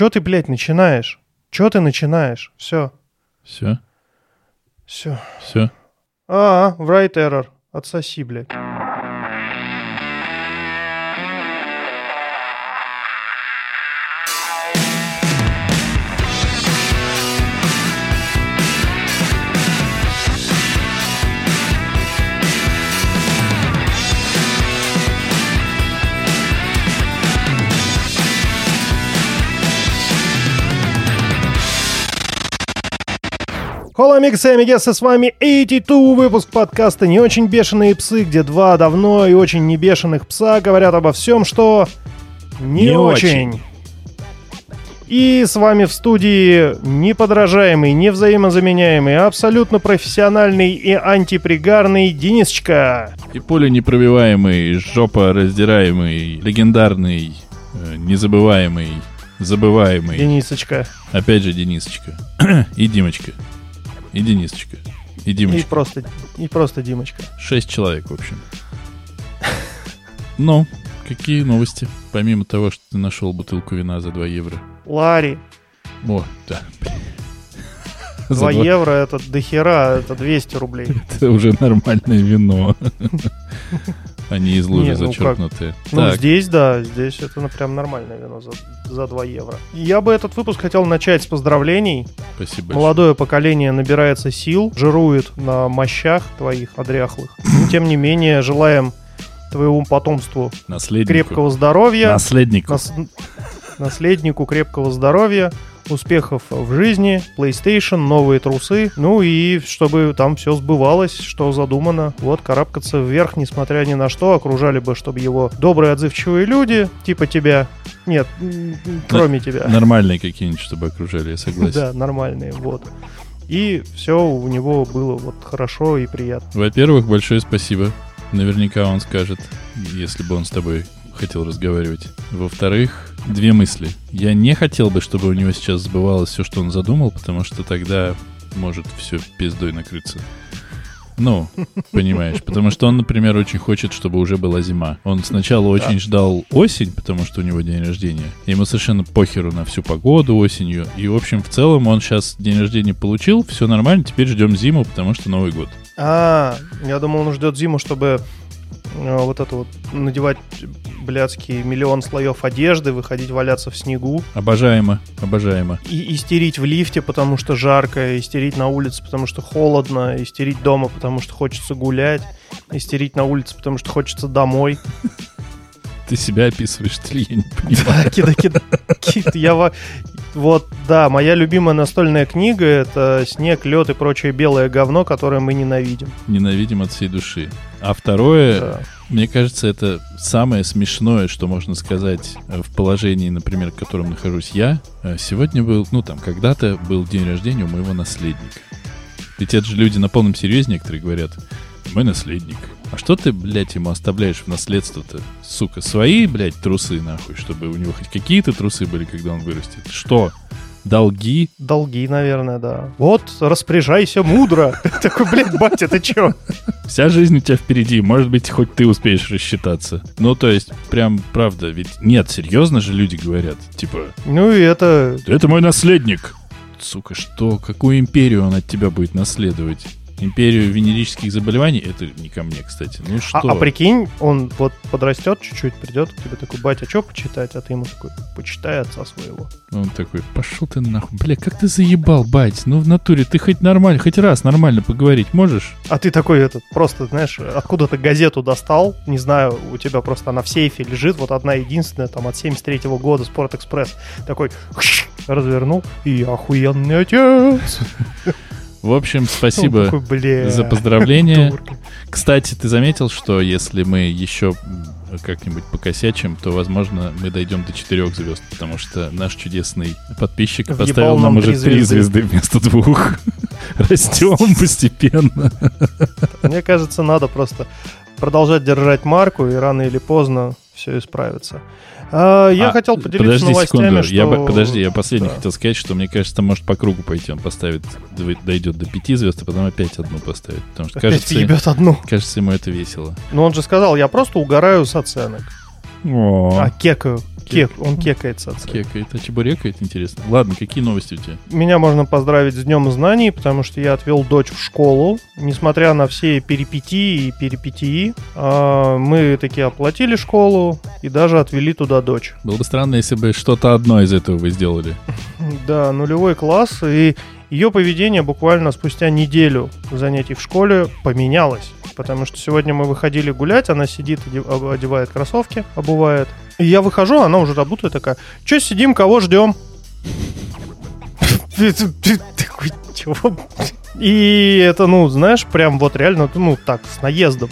чё ты, блядь, начинаешь? Чё ты начинаешь? Все, Все, все. все. А, write error. Отсоси, блядь. Холо, амигасы и амигесы, с вами 82 выпуск подкаста «Не очень бешеные псы», где два давно и очень не бешеных пса говорят обо всем, что не, Не очень. очень. И с вами в студии неподражаемый, невзаимозаменяемый, абсолютно профессиональный и антипригарный Денисочка. И поле непробиваемый, жопа раздираемый, легендарный, э, незабываемый, забываемый. Денисочка. Опять же Денисочка. И Димочка. И Денисочка. И И Димочка. просто, и просто Димочка. Шесть человек, в общем. Ну, какие новости? Помимо того, что ты нашел бутылку вина за 2 евро. Ларри. О, да. За 2 два- евро это дохера, это 200 рублей. Это уже нормальное вино. А не из лужи Не, ну как? зачеркнутые. Ну, Так, здесь, да, здесь это прям нормальное вино за, за 2 евро. Я бы этот выпуск хотел начать с поздравлений. спасибо большое. Молодое поколение набирается сил, жирует на мощах твоих одряхлых. Но, тем не менее, желаем твоему потомству крепкого здоровья, Наследнику. нас- наследнику крепкого здоровья, успехов в жизни, PlayStation, новые трусы, ну и чтобы там все сбывалось, что задумано. Вот, карабкаться вверх, несмотря ни на что, окружали бы, чтобы его добрые, отзывчивые люди, типа тебя, нет, кроме тебя. Нормальные какие-нибудь, чтобы окружали, я согласен. Да, нормальные, вот. И все у него было вот хорошо и приятно. Во-первых, большое спасибо. Наверняка он скажет, если бы он с тобой хотел разговаривать. Во-вторых, две мысли. Я не хотел бы, чтобы у него сейчас сбывалось все, что он задумал, потому что тогда может все пиздой накрыться. Ну, понимаешь, потому что он, например, очень хочет, чтобы уже была зима. Он сначала очень ждал осень, потому что у него день рождения. Ему совершенно похеру на всю погоду осенью. И, в общем, в целом он сейчас день рождения получил, все нормально, теперь ждем зиму, потому что Новый год. А, я думал, он ждет зиму, чтобы вот это вот надевать блядский миллион слоев одежды, выходить валяться в снегу, Обожаемо, обожаемо. и истерить в лифте, потому что жарко, истерить на улице, потому что холодно, истерить дома, потому что хочется гулять, истерить на улице, потому что хочется домой. Ты себя описываешь, ли? Я не понимаю. Кида, кида, кид, я Вот, да, моя любимая настольная книга — это «Снег, лед и прочее белое говно, которое мы ненавидим». Ненавидим от всей души. А второе, Да. мне кажется, это самое смешное, что можно сказать в положении, например, в котором нахожусь я. Э, Сегодня был, ну там, когда-то был день рождения у моего наследника. Ведь это же люди на полном серьезе некоторые говорят, мой наследник. А что ты, блядь, ему оставляешь в наследство-то? Сука, свои, блядь, трусы, нахуй, чтобы у него хоть какие-то трусы были, когда он вырастет. Что? Долги? Долги, наверное, да. Вот, распоряжайся мудро. Такой, блядь, батя, ты чё? Вся жизнь у тебя впереди, может быть, хоть ты успеешь рассчитаться. Ну, то есть, прям правда, ведь нет, серьезно же люди говорят, типа, Ну и это... это мой наследник. Сука, что? Какую империю он от тебя будет наследовать? Империю венерических заболеваний? Это не ко мне, кстати. Ну что? А, а прикинь, он вот подрастет чуть-чуть, придет к тебе такой, батя, что почитать? А ты ему такой, почитай отца своего. Он такой, пошел ты нахуй. Бля, как ты заебал, бать? Ну, в натуре, ты хоть нормально, хоть раз нормально поговорить можешь? А ты такой этот, просто, знаешь, откуда-то газету достал, не знаю, у тебя просто она в сейфе лежит, вот одна единственная, там, от 73 года, Спортэкспресс. Такой, развернул, и охуенный отец. В общем, спасибо такой, «Бля, за поздравления. дурка». Кстати, ты заметил, что если мы еще как-нибудь покосячим, то, возможно, мы дойдем до четырех звезд, потому что наш чудесный подписчик Въебал поставил нам нам уже три три звезды. звезды вместо двух. Растем постепенно. Мне кажется, надо просто продолжать держать марку, и рано или поздно все исправится. А, я А, хотел поделиться Подожди новостями, секунду, что... я, подожди, я последний Да. хотел сказать, что мне кажется, может по кругу пойти. Он поставит, дойдет до пяти звезд, а потом опять одну поставит. Потому что, Опять кажется, одну. кажется, ему это весело. Но он же сказал, я просто угораю с оценок. О, А, кекаю. Кек, он кекается от секса. Кекает, а чебурекает, интересно. Ладно, какие новости у тебя? Меня можно поздравить с Днем знаний, потому что я отвел дочь в школу. Несмотря на все перипетии и перипетии, а, мы таки оплатили школу и даже отвели туда дочь. Было бы странно, если бы что-то одно из этого вы сделали. Да, нулевой класс, и ее поведение буквально спустя неделю занятий в школе поменялось. Потому что сегодня мы выходили гулять, она сидит, оде- одевает кроссовки, обувает. И я выхожу, она уже работает такая, что сидим, кого ждем? И это, ну, знаешь, прям вот реально, ну, так, с наездом.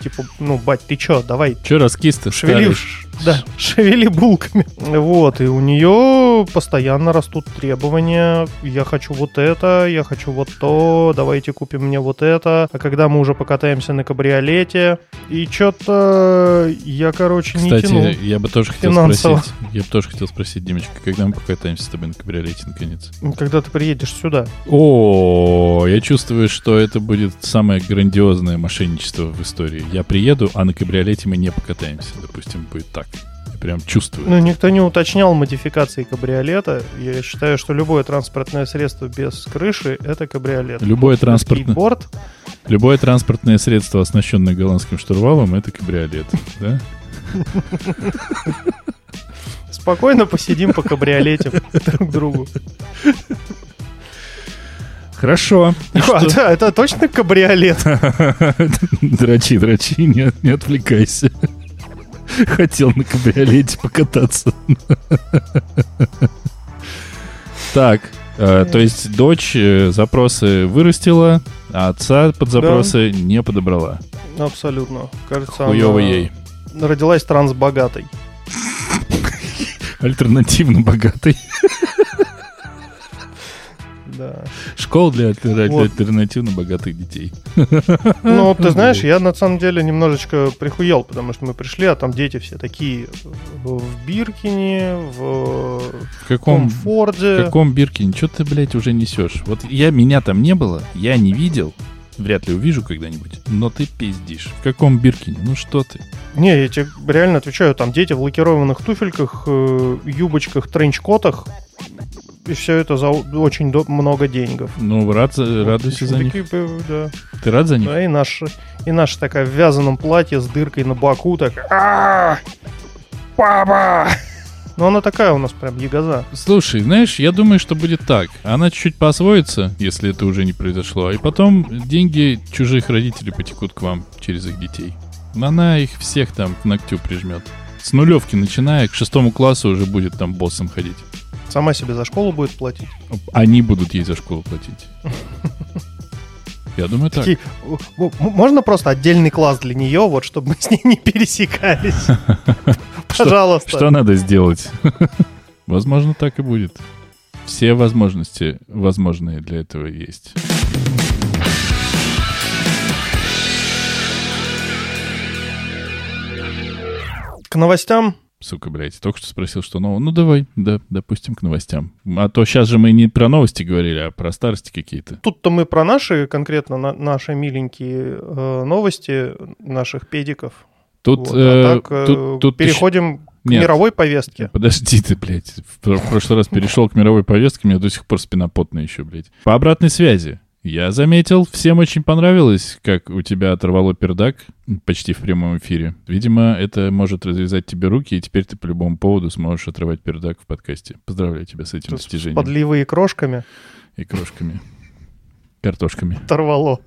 Типа, ну, бать, ты чё, давай, Че раскис-то? шевели, ш- да, шевели булками. Вот, и у нее постоянно растут требования. Я хочу вот это, я хочу вот то, давайте купим мне вот это. А когда мы уже покатаемся на кабриолете, и что-то я, короче, не Кстати, тяну. я бы тоже хотел Финансово. спросить. Я бы тоже хотел спросить, Димочка, когда мы покатаемся с тобой на кабриолете наконец? Когда ты приедешь сюда. О, я чувствую, что это будет самое грандиозное мошенничество в истории. Я приеду, а на кабриолете мы не покатаемся. Допустим, будет так. Я прям чувствую. Ну, никто не уточнял модификации кабриолета. Я считаю, что любое транспортное средство без крыши — это кабриолет. Любое транспортное, Скейтборд любое транспортное средство, оснащенное голландским штурвалом, это кабриолет. Да? Спокойно посидим по кабриолете друг другу. Хорошо. А, да, это точно кабриолет? Дрочи, дрочи, не, не отвлекайся. Хотел на кабриолете покататься. Так, э, то есть дочь э, запросы вырастила, а отца под запросы не подобрала. Абсолютно. Кажется, Хуёво она ей. родилась трансбогатой. Альтернативно богатой. Да. Школа для альтер- Вот. альтернативно богатых детей. Ну, ты знаешь, я на самом деле немножечко прихуел, потому что мы пришли, а там дети все такие в Биркине, в В каком, в Комфорде. каком Биркине? Что ты, блядь, уже несешь? Вот я, меня там не было, я не видел, вряд ли увижу когда-нибудь, но ты пиздишь. В каком Биркине? Ну что ты? Не, я тебе реально отвечаю, там дети в лакированных туфельках, э, юбочках, тренчкотах, и все это за очень до- много денег. Ну, рад, радуйся за них. Такие, да. Ты рад за них? Да, и наш, и наша такая в вязаном платье с дыркой на боку, так «А, Папа! Ну, она такая у нас прям ягоза. Слушай, знаешь, я думаю, что будет так. Она чуть-чуть поосвоится, если это уже не произошло, и потом деньги чужих родителей потекут к вам через их детей. Она их всех там к ногтю прижмет. С нулевки начиная, к шестому классу уже будет там боссом ходить. Сама себе за школу будет платить. Они будут ей за школу платить. Я думаю так. Такие, «М- м- можно просто отдельный класс для нее, вот, чтобы мы с ней не пересекались? Пожалуйста. Что надо сделать? Возможно, так и будет. Все возможности возможные для этого есть. К новостям. Сука, блядь, только что спросил, что нового. Ну, давай, да, допустим, к новостям. А то сейчас же мы не про новости говорили, а про старости какие-то. Тут-то мы про наши, конкретно на- наши миленькие э, новости наших педиков. Тут, Вот, э, а так э, тут, тут переходим к Нет. мировой повестке. Подожди ты, блядь. В прошлый раз перешел к мировой повестке, у меня до сих пор спина потная еще, блядь. По обратной связи. Я заметил, всем очень понравилось, как у тебя оторвало пердак почти в прямом эфире. Видимо, это может развязать тебе руки, и теперь ты по любому поводу сможешь отрывать пердак в подкасте. Поздравляю тебя с этим Тут с достижением. подливой и крошками И крошками. Картошками. оторвало.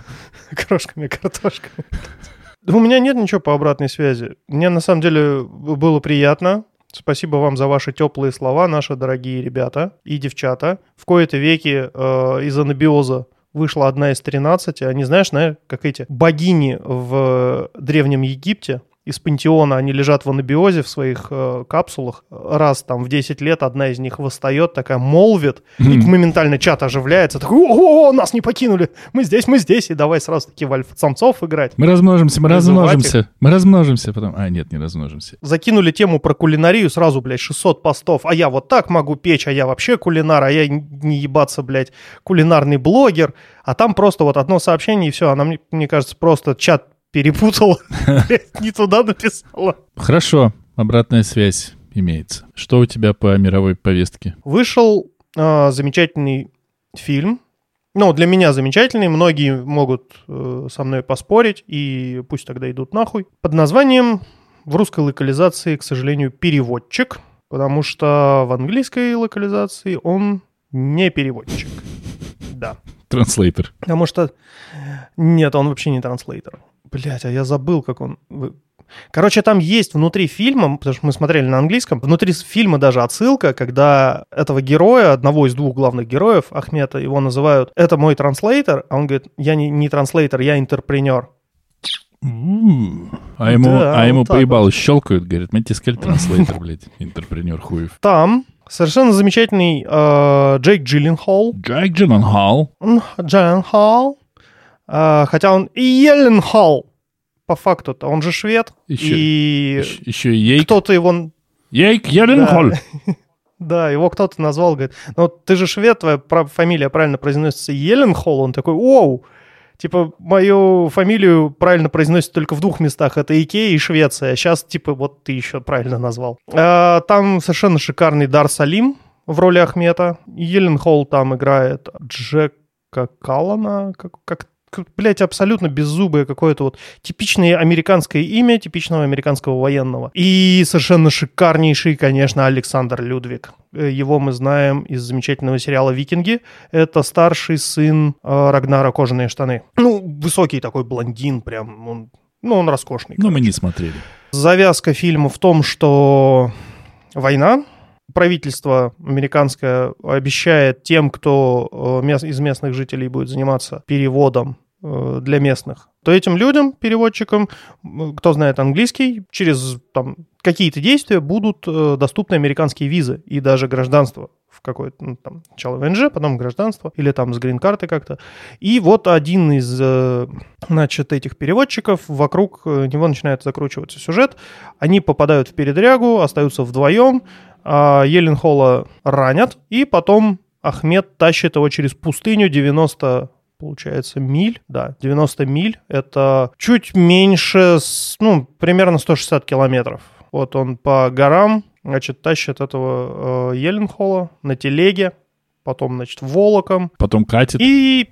Крошками, картошками. У меня нет ничего по обратной связи. Мне на самом деле было приятно. Спасибо вам за ваши теплые слова, наши дорогие ребята и девчата. В кои-то веки э, из анабиоза вышла одна из 13. Они, знаешь, знаешь, как эти богини в Древнем Египте. Из пантеона они лежат в анабиозе в своих э, капсулах. Раз там в 10 лет одна из них восстает, такая молвит, и моментально чат оживляется. Такой, о, нас не покинули, мы здесь, мы здесь. И давай сразу таки в альфа-самцов играть. Мы размножимся, мы размножимся. Мы размножимся потом. А, нет, не размножимся. закинули тему про кулинарию, сразу, блядь, 600 постов. А я вот так могу печь, а я вообще кулинар, а я не ебаться, блядь, кулинарный блогер. А там просто вот одно сообщение, и все. Она, мне, мне кажется, просто чат перепутала, не туда написала. Хорошо, обратная связь. имеется. Что у тебя по мировой повестке? Вышел э, замечательный фильм. Ну, для меня замечательный. Многие могут э, со мной поспорить, и пусть тогда идут нахуй. Под названием в русской локализации, к сожалению, переводчик, потому что в английской локализации он не переводчик. Да. Транслейтер. Потому что... Нет, он вообще не транслейтер. Блять, а я забыл, как он... Короче, там есть внутри фильма, потому что мы смотрели на английском, внутри фильма даже отсылка, когда этого героя, одного из двух главных героев, Ахмета, его называют «это мой транслейтер», а он говорит «я не, не транслейтер, я интерпренер». А ему, Да, а ему вот так поебало щелкают, говорит, мы тебе сказали транслейтер, блядь, интерпренер хуев. Там совершенно замечательный э, Джейк Джилленхол. Джек Джилленхол. Джилленхол. Э, хотя он и Йелленхол по факту-то, он же швед. Еще, и еще, и Ейк. кто-то его... Ейк Йелленхол. Да, его кто-то назвал, говорит, ну ты же швед, твоя фамилия правильно произносится Йелленхол. Он такой, оу, типа мою фамилию правильно произносят только в двух местах, это Икея и Швеция. Сейчас, типа, вот ты еще правильно назвал. А, там совершенно шикарный Дар Салим в роли Ахмета. Йелленхол там играет Джека Каллана, как, как блять, абсолютно беззубое какое-то вот типичное американское имя, типичного американского военного. И совершенно шикарнейший, конечно, Александр Людвиг. Э, Его мы знаем из замечательного сериала «Викинги». Это старший сын э, Рагнара «Кожаные штаны». Ну, высокий такой блондин прям, он, ну, он роскошный. Ну, мы не смотрели. Завязка фильма в том, что война, правительство американское обещает тем, кто э, из местных жителей будет заниматься переводом для местных, то этим людям, переводчикам, кто знает английский, через там, какие-то действия будут э, доступны американские визы и даже гражданство в какое-то, ну, там, сначала ВНЖ, потом гражданство, или там с грин-карты как-то. И вот один из, э, значит, этих переводчиков, вокруг э, него начинает закручиваться сюжет, они попадают в передрягу, остаются вдвоем, а Еленхола ранят, и потом Ахмед тащит его через пустыню 90 получается, миль, да, 90 миль, это чуть меньше, ну, примерно 160 километров. Вот он по горам, значит, тащит этого э, Еленхола на телеге, потом, значит, волоком, Потом катит. и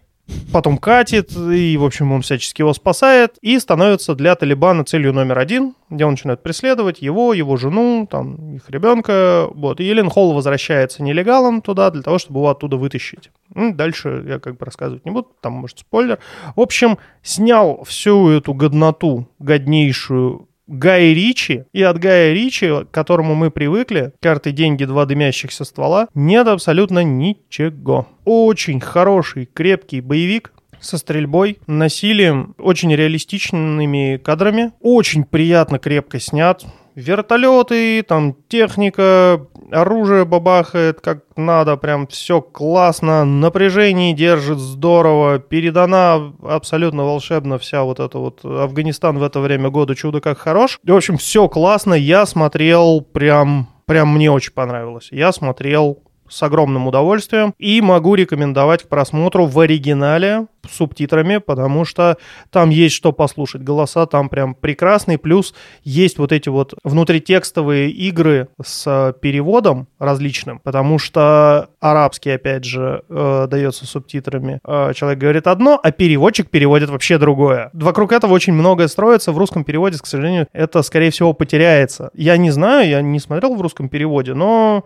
потом катит, и, в общем, он всячески его спасает, и становится для Талибана целью номер один, где он начинает преследовать его, его жену, там, их ребенка, вот. И Елен Холл возвращается нелегалом туда для того, чтобы его оттуда вытащить. М, Дальше я как бы рассказывать не буду, там, может, спойлер. В общем, снял всю эту годноту, годнейшую Гая Ричи, и от Гая Ричи, к которому мы привыкли, карты, деньги, два дымящихся ствола, нет абсолютно ничего. Очень хороший, крепкий боевик, со стрельбой, насилием, очень реалистичными кадрами. Очень приятно крепко снят. Вертолеты, там техника, оружие бабахает как надо, прям все классно, напряжение держит здорово, передана абсолютно волшебно вся вот эта вот Афганистан в это время года чудо как хорош. В общем, все классно, я смотрел прям, прям мне очень понравилось. Я смотрел с огромным удовольствием и могу рекомендовать к просмотру в оригинале с субтитрами, потому что там есть что послушать. Голоса там прям прекрасные, плюс есть вот эти вот внутритекстовые игры с э, переводом различным, потому что арабский, опять же, э, дается субтитрами. Э, человек говорит одно, а переводчик переводит вообще другое. Вокруг этого очень многое строится. В русском переводе, к сожалению, это, скорее всего, потеряется. Я не знаю, я не смотрел в русском переводе, но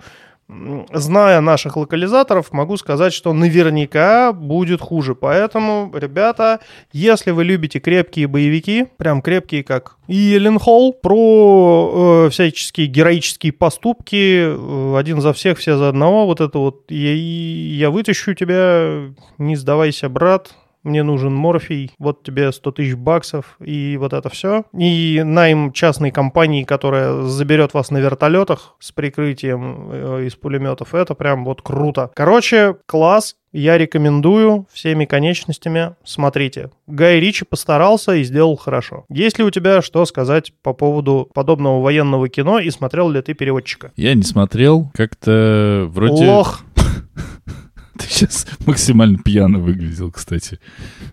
зная наших локализаторов, могу сказать, что наверняка будет хуже. Поэтому, ребята, если вы любите крепкие боевики, прям крепкие, как Елен Холл, про э, всяческие героические поступки, э, один за всех, все за одного, вот это вот я, я вытащу тебя, не сдавайся, брат, мне нужен морфий, вот тебе 100 тысяч баксов и вот это все. И найм частной компании, которая заберет вас на вертолетах с прикрытием э, из пулеметов, это прям вот круто. Короче, класс, я рекомендую всеми конечностями. Смотрите, Гай Ричи постарался и сделал хорошо. Есть ли у тебя что сказать по поводу подобного военного кино и смотрел ли ты переводчика? Я не смотрел, как-то вроде... Лох. Ты сейчас максимально пьяно выглядел, кстати.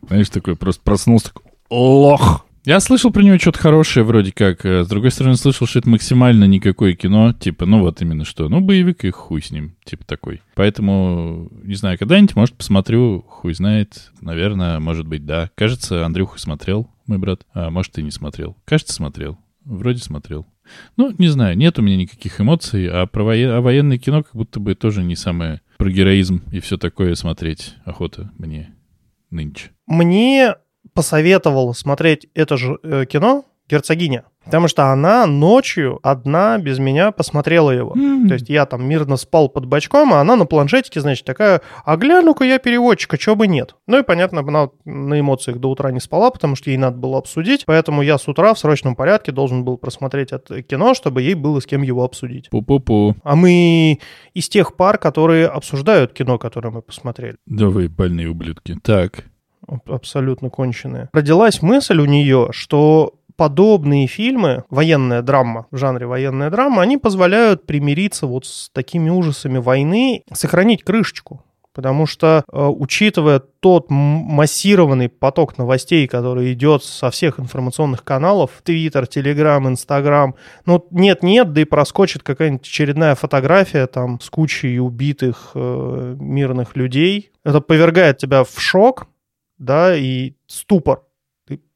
Знаешь, такой просто проснулся, такой, лох. Я слышал про него что-то хорошее вроде как. Э, С другой стороны, слышал, что это максимально никакое кино. Типа, ну вот именно что. Ну, боевик и хуй с ним. Типа такой. Поэтому, не знаю, когда-нибудь, может, посмотрю. Хуй знает. Наверное, может быть, да. Кажется, Андрюха смотрел, мой брат. А может, и не смотрел. Кажется, смотрел. Вроде смотрел. Ну, не знаю, нет у меня никаких эмоций, а про воен... а военное кино как будто бы тоже не самое про героизм и все такое смотреть охота мне нынче. Мне посоветовал смотреть это же э, кино «Герцогиня», потому что она ночью одна без меня посмотрела его. То есть я там мирно спал под бочком, а она на планшетике, значит, такая, а гляну-ка я переводчика, чего бы нет. Ну и, понятно, она на эмоциях до утра не спала, потому что ей надо было обсудить, поэтому я с утра в срочном порядке должен был просмотреть это кино, чтобы ей было с кем его обсудить. Пу-пу-пу. А мы из тех пар, которые обсуждают кино, которое мы посмотрели. Да вы больные ублюдки. Так. Аб- Абсолютно конченые. Родилась мысль у нее, что подобные фильмы, военная драма, в жанре военная драма, они позволяют примириться вот с такими ужасами войны, сохранить крышечку. Потому что, э, учитывая тот массированный поток новостей, который идет со всех информационных каналов, Твиттер, Телеграм, Инстаграм, ну, нет-нет, да и проскочит какая-нибудь очередная фотография там с кучей убитых э, мирных людей. Это повергает тебя в шок, да, и ступор.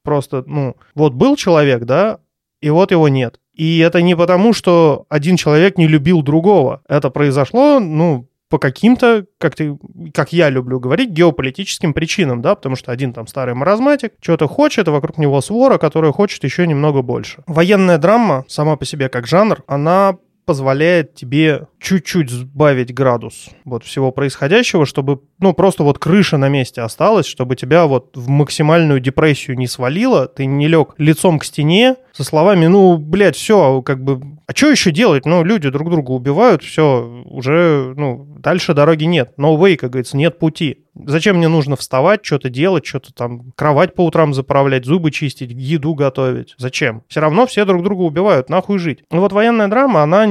Просто, ну, вот был человек, да, и вот его нет. И это не потому, что один человек не любил другого. Это произошло, ну, по каким-то, как, ты, как я люблю говорить, геополитическим причинам, да, потому что один там старый маразматик что-то хочет, а вокруг него свора, которая хочет еще немного больше. Военная драма сама по себе как жанр, она позволяет тебе чуть-чуть сбавить градус вот всего происходящего, чтобы, ну, просто вот крыша на месте осталась, чтобы тебя вот в максимальную депрессию не свалило, ты не лег лицом к стене со словами, ну, блядь, все, как бы, а что еще делать? Ну, люди друг друга убивают, все, уже, ну, дальше дороги нет. No way, как говорится, нет пути. Зачем мне нужно вставать, что-то делать, что-то там, кровать по утрам заправлять, зубы чистить, еду готовить? Зачем? Все равно все друг друга убивают, нахуй жить. Ну вот военная драма, она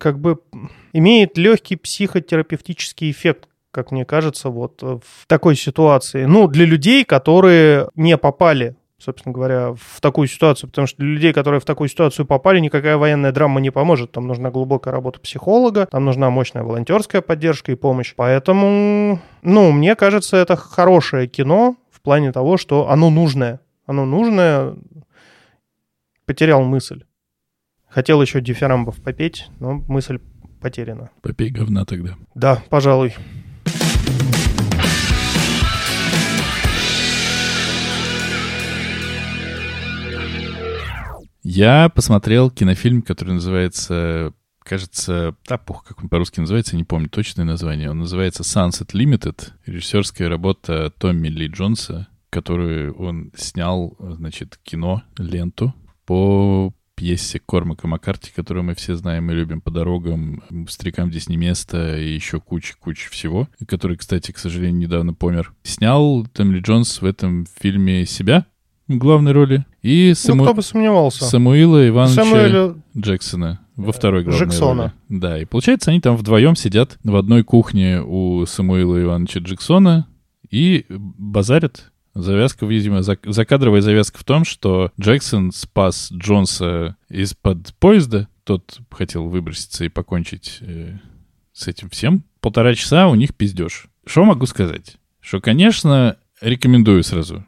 как бы имеет легкий психотерапевтический эффект как мне кажется, вот э, в такой ситуации. Ну, для людей, которые не попали собственно говоря, в такую ситуацию, потому что для людей, которые в такую ситуацию попали, никакая военная драма не поможет. Там нужна глубокая работа психолога, там нужна мощная волонтерская поддержка и помощь. Поэтому, ну, мне кажется, это хорошее кино в плане того, что оно нужное. Оно нужное. Потерял мысль. Хотел еще дифирамбов попеть, но мысль потеряна. Попей говна тогда. Да, пожалуй. Я посмотрел кинофильм, который называется, кажется, да, пух, как он по-русски называется, не помню точное название. Он называется Sunset Limited, режиссерская работа Томми Ли Джонса, которую он снял, значит, кино, ленту по пьесе Кормака Маккарти, которую мы все знаем и любим по дорогам, «Старикам здесь не место» и еще куча-куча всего, который, кстати, к сожалению, недавно помер. Снял Томми Джонс в этом фильме себя в главной роли и Ну, Саму... кто бы сомневался. Самуила Ивановича Самуэля Джексона во второй главной Джексона. роли. Да, и получается, они там вдвоем сидят в одной кухне у Самуила Ивановича Джексона и базарят. Завязка, видимо, зак- закадровая завязка в том, что Джексон спас Джонса из-под поезда. Тот хотел выброситься и покончить э, с этим всем. Полтора часа у них пиздеж. Что могу сказать? Что, конечно, рекомендую сразу.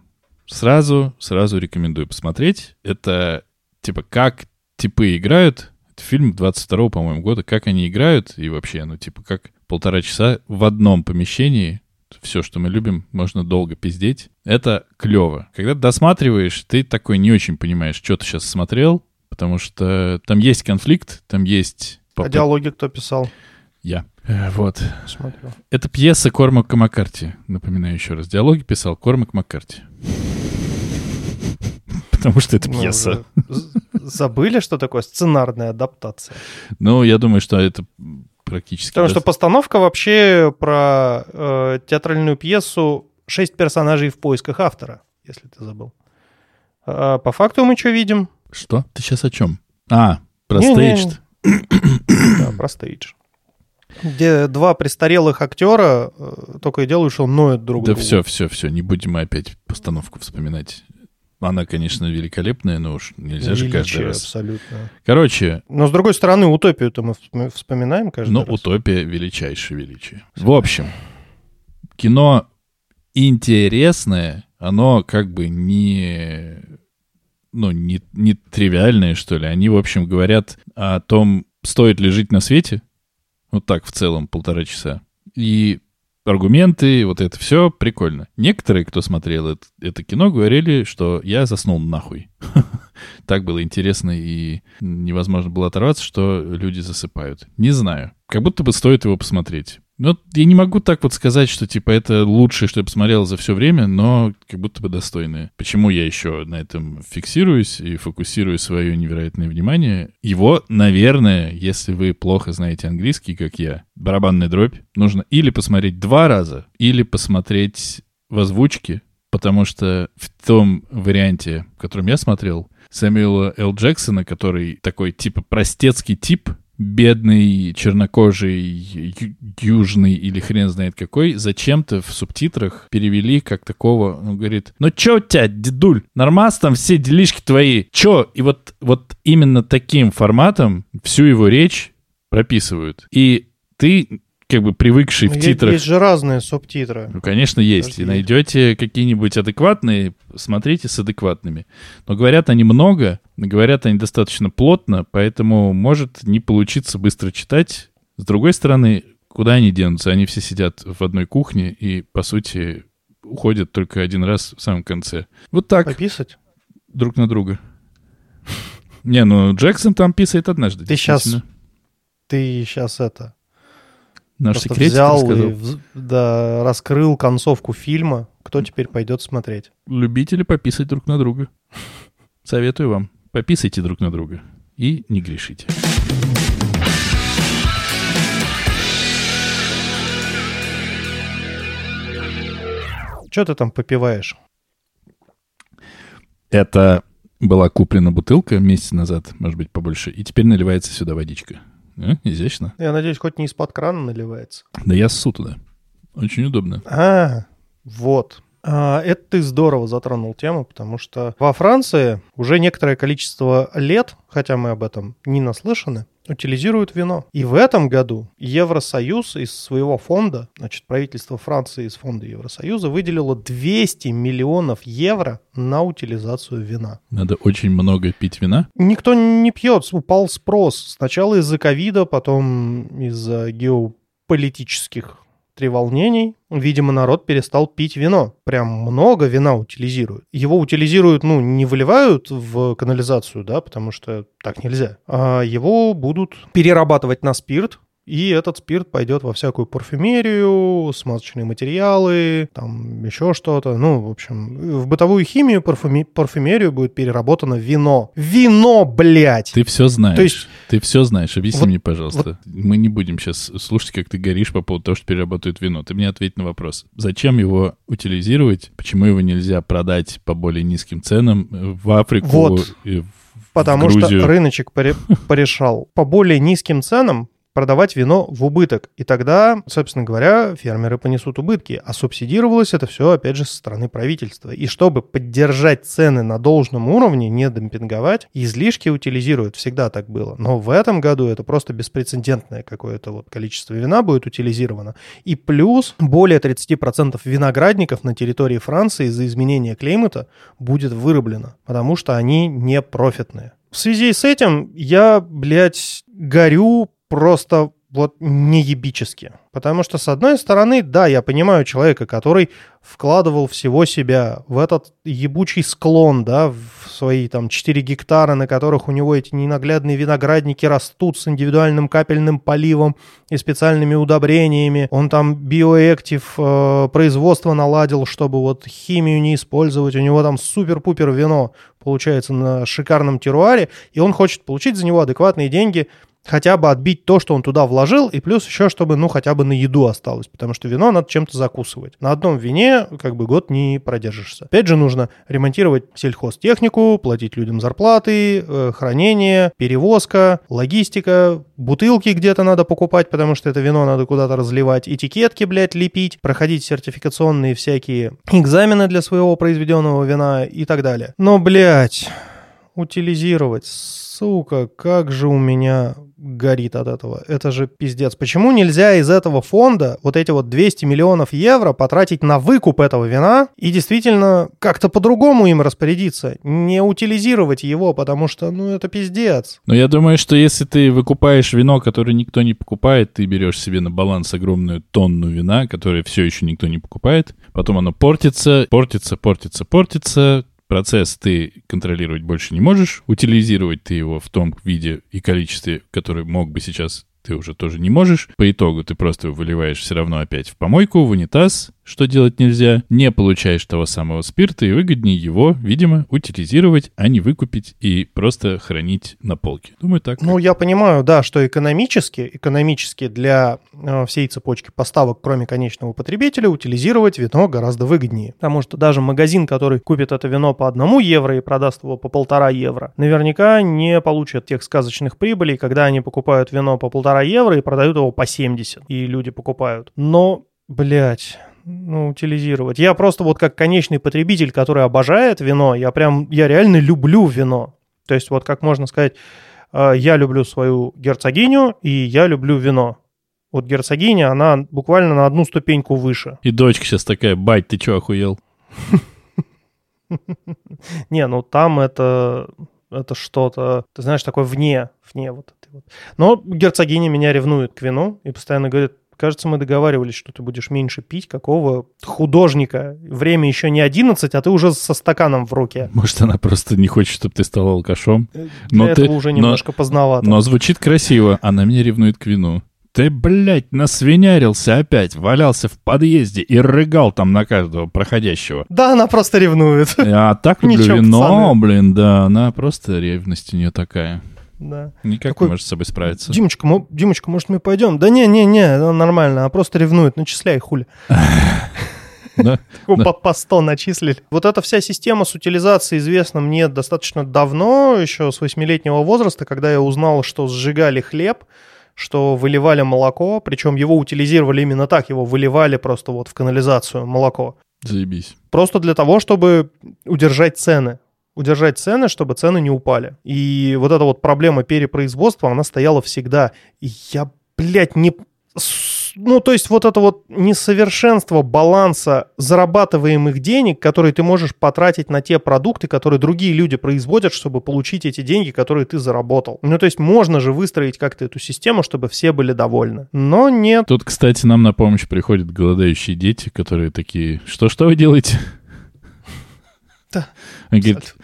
Сразу, сразу рекомендую посмотреть. Это, типа, как типы играют. Это фильм 22-го, по-моему, года. Как они играют и вообще, ну, типа, как полтора часа в одном помещении все, что мы любим, можно долго пиздеть. Это клево. Когда ты досматриваешь, ты такой не очень понимаешь, что ты сейчас смотрел, потому что там есть конфликт, там есть... А диалоги кто писал? Я. Э, Вот. Смотрю. Это пьеса Кормака Маккарти. Напоминаю еще раз. Диалоги писал Кормак Маккарти. Потому что это Ну, пьеса. Забыли, что такое сценарная адаптация? Ну, я думаю, что это практически... Потому что даст- постановка вообще про э, театральную пьесу «Шесть персонажей в поисках автора», если ты забыл. А по факту мы что видим? Что? Ты сейчас о чем? А, про Не-не-не. стейдж. Да, про стейдж. Где два престарелых актера э, только и делают, что ноют друг Да другу. все, все, все, не будем мы опять постановку вспоминать. Она, конечно, великолепная, но уж нельзя же каждый Величие раз. абсолютно. Короче, Но, с другой стороны, утопию-то мы вспом- вспоминаем каждый ну, раз. утопия величайшее величие. В общем, кино интересное, оно как бы не, ну, не, не тривиальное, что ли. Они, в общем, говорят о том, стоит ли жить на свете. Вот так в целом полтора часа. И аргументы, вот это все прикольно. Некоторые, кто смотрел это, это кино, говорили, что я заснул нахуй. Так было интересно и невозможно было оторваться, что люди засыпают. Не знаю. Как будто бы стоит его посмотреть. Ну, я не могу так вот сказать, что, типа, это лучшее, что я посмотрел за все время, но как будто бы достойное. Почему я еще на этом фиксируюсь и фокусирую свое невероятное внимание? Его, наверное, если вы плохо знаете английский, как я, барабанная дробь, нужно или посмотреть два раза, или посмотреть в озвучке, потому что в том варианте, в котором я смотрел, Сэмюэла Л. Джексона, который такой типа простецкий тип, бедный, чернокожий, южный или хрен знает какой, зачем-то в субтитрах перевели как такого, он говорит, ну чё у тебя, дедуль, нормас там все делишки твои, чё? И вот, вот именно таким форматом всю его речь прописывают. И ты, как бы привыкший в Ну, е- титрах... Есть же разные субтитры. Ну, конечно, есть. И Подожди. найдете какие-нибудь адекватные, смотрите с адекватными. Но говорят они много, говорят они достаточно плотно, поэтому может не получиться быстро читать. С другой стороны, куда они денутся? Они все сидят в одной кухне и, по сути, уходят только один раз в самом конце. Вот так, Пописать? друг на друга. Не, ну Джексон там писает однажды. Ты действительно. Ты сейчас это... Наш просто секретик взял рассказал. и да, раскрыл концовку фильма. Кто теперь пойдет смотреть? Любители пописать друг на друга. Советую вам. Пописайте друг на друга. И не грешите. Что ты там попиваешь? Это была куплена бутылка месяц назад, может быть, побольше, и теперь наливается сюда водичка. А, изящно. Я надеюсь, хоть не из-под крана наливается. Да я ссу туда. Очень удобно. А, вот. А, это ты здорово затронул тему, потому что во Франции уже некоторое количество лет, хотя мы об этом не наслышаны, утилизируют вино. И в этом году Евросоюз из своего фонда, значит, правительство Франции из фонда Евросоюза выделило 200 миллионов евро на утилизацию вина. Надо очень много пить вина. Никто не пьет, упал спрос. Сначала из-за ковида, потом из-за геополитических треволнений. Видимо, народ перестал пить вино. Прям много вина утилизируют. Его утилизируют, ну, не выливают в канализацию, да, потому что так нельзя. А его будут перерабатывать на спирт, и этот спирт пойдет во всякую парфюмерию, смазочные материалы, там еще что-то. Ну, в общем, в бытовую химию, парфюми- парфюмерию будет переработано вино. Вино, блядь! Ты все знаешь. То есть- Ты все знаешь. Объясни Вот- мне, пожалуйста. Мы не будем сейчас слушать, как ты горишь по поводу того, что переработают вино. Ты мне ответь на вопрос. Зачем его утилизировать? Почему его нельзя продать по более низким ценам э, в Африку Вот. и в Потому что рыночек поре- порешал по более низким ценам продавать вино в убыток. И тогда, собственно говоря, фермеры понесут убытки. А субсидировалось это все, опять же, со стороны правительства. И чтобы поддержать цены на должном уровне, не демпинговать, излишки утилизируют. Всегда так было. Но в этом году это просто беспрецедентное какое-то вот количество вина будет утилизировано. И плюс более 30% виноградников на территории Франции из-за изменения климата будет вырублено, потому что они не профитные. В связи с этим я, блядь, горю просто вот неебически. Потому что, с одной стороны, да, я понимаю человека, который вкладывал всего себя в этот ебучий склон, да, в свои там 4 гектара, на которых у него эти ненаглядные виноградники растут с индивидуальным капельным поливом и специальными удобрениями. Он там биоэктив э, производство наладил, чтобы вот химию не использовать. У него там супер-пупер вино получается на шикарном теруаре, и он хочет получить за него адекватные деньги хотя бы отбить то, что он туда вложил, и плюс еще, чтобы, ну, хотя бы на еду осталось, потому что вино надо чем-то закусывать. На одном вине как бы год не продержишься. Опять же, нужно ремонтировать сельхозтехнику, платить людям зарплаты, э, хранение, перевозка, логистика, бутылки где-то надо покупать, потому что это вино надо куда-то разливать, этикетки, блядь, лепить, проходить сертификационные всякие экзамены для своего произведенного вина и так далее. Но, блядь, утилизировать, сука, как же у меня горит от этого. Это же пиздец. Почему нельзя из этого фонда вот эти вот 200 миллионов евро потратить на выкуп этого вина и действительно как-то по-другому им распорядиться? Не утилизировать его, потому что, ну, это пиздец. Но я думаю, что если ты выкупаешь вино, которое никто не покупает, ты берешь себе на баланс огромную тонну вина, которое все еще никто не покупает, потом оно портится, портится, портится, портится, процесс ты контролировать больше не можешь, утилизировать ты его в том виде и количестве, который мог бы сейчас ты уже тоже не можешь. По итогу ты просто выливаешь все равно опять в помойку, в унитаз, что делать нельзя, не получаешь того самого спирта, и выгоднее его, видимо, утилизировать, а не выкупить и просто хранить на полке. Думаю, так. Ну, я понимаю, да, что экономически, экономически для э, всей цепочки поставок, кроме конечного потребителя, утилизировать вино гораздо выгоднее. Потому что даже магазин, который купит это вино по одному евро и продаст его по полтора евро, наверняка не получит тех сказочных прибылей, когда они покупают вино по полтора евро и продают его по 70, и люди покупают. Но, блядь, ну, утилизировать. Я просто вот как конечный потребитель, который обожает вино, я прям, я реально люблю вино. То есть вот как можно сказать, э, я люблю свою герцогиню, и я люблю вино. Вот герцогиня, она буквально на одну ступеньку выше. И дочка сейчас такая, бать, ты чё, охуел? Не, ну там это, это что-то, ты знаешь, такое вне, вне вот этой вот. Но герцогиня меня ревнует к вину и постоянно говорит, Кажется, мы договаривались, что ты будешь меньше пить. Какого художника? Время еще не 11, а ты уже со стаканом в руке. Может, она просто не хочет, чтобы ты стал алкашом? Для но этого ты, уже немножко но, поздновато. Но звучит красиво. Она меня ревнует к вину. Ты, блядь, насвинярился опять, валялся в подъезде и рыгал там на каждого проходящего. Да, она просто ревнует. А так люблю вино, блин, да, она просто ревность у нее такая. Да. Никак Такой, не может с собой справиться. Димочка, мо, Димочка, может, мы пойдем? Да не-не-не, нормально, она просто ревнует, начисляй, хули. Да, по, по 100 начислили. Вот эта вся система с утилизацией известна мне достаточно давно, еще с восьмилетнего возраста, когда я узнал, что сжигали хлеб, что выливали молоко, причем его утилизировали именно так, его выливали просто вот в канализацию молоко. Заебись. Просто для того, чтобы удержать цены удержать цены, чтобы цены не упали. И вот эта вот проблема перепроизводства, она стояла всегда. И я, блядь, не... Ну, то есть вот это вот несовершенство баланса зарабатываемых денег, которые ты можешь потратить на те продукты, которые другие люди производят, чтобы получить эти деньги, которые ты заработал. Ну, то есть можно же выстроить как-то эту систему, чтобы все были довольны. Но нет. Тут, кстати, нам на помощь приходят голодающие дети, которые такие, что-что вы делаете? Да. Он говорит,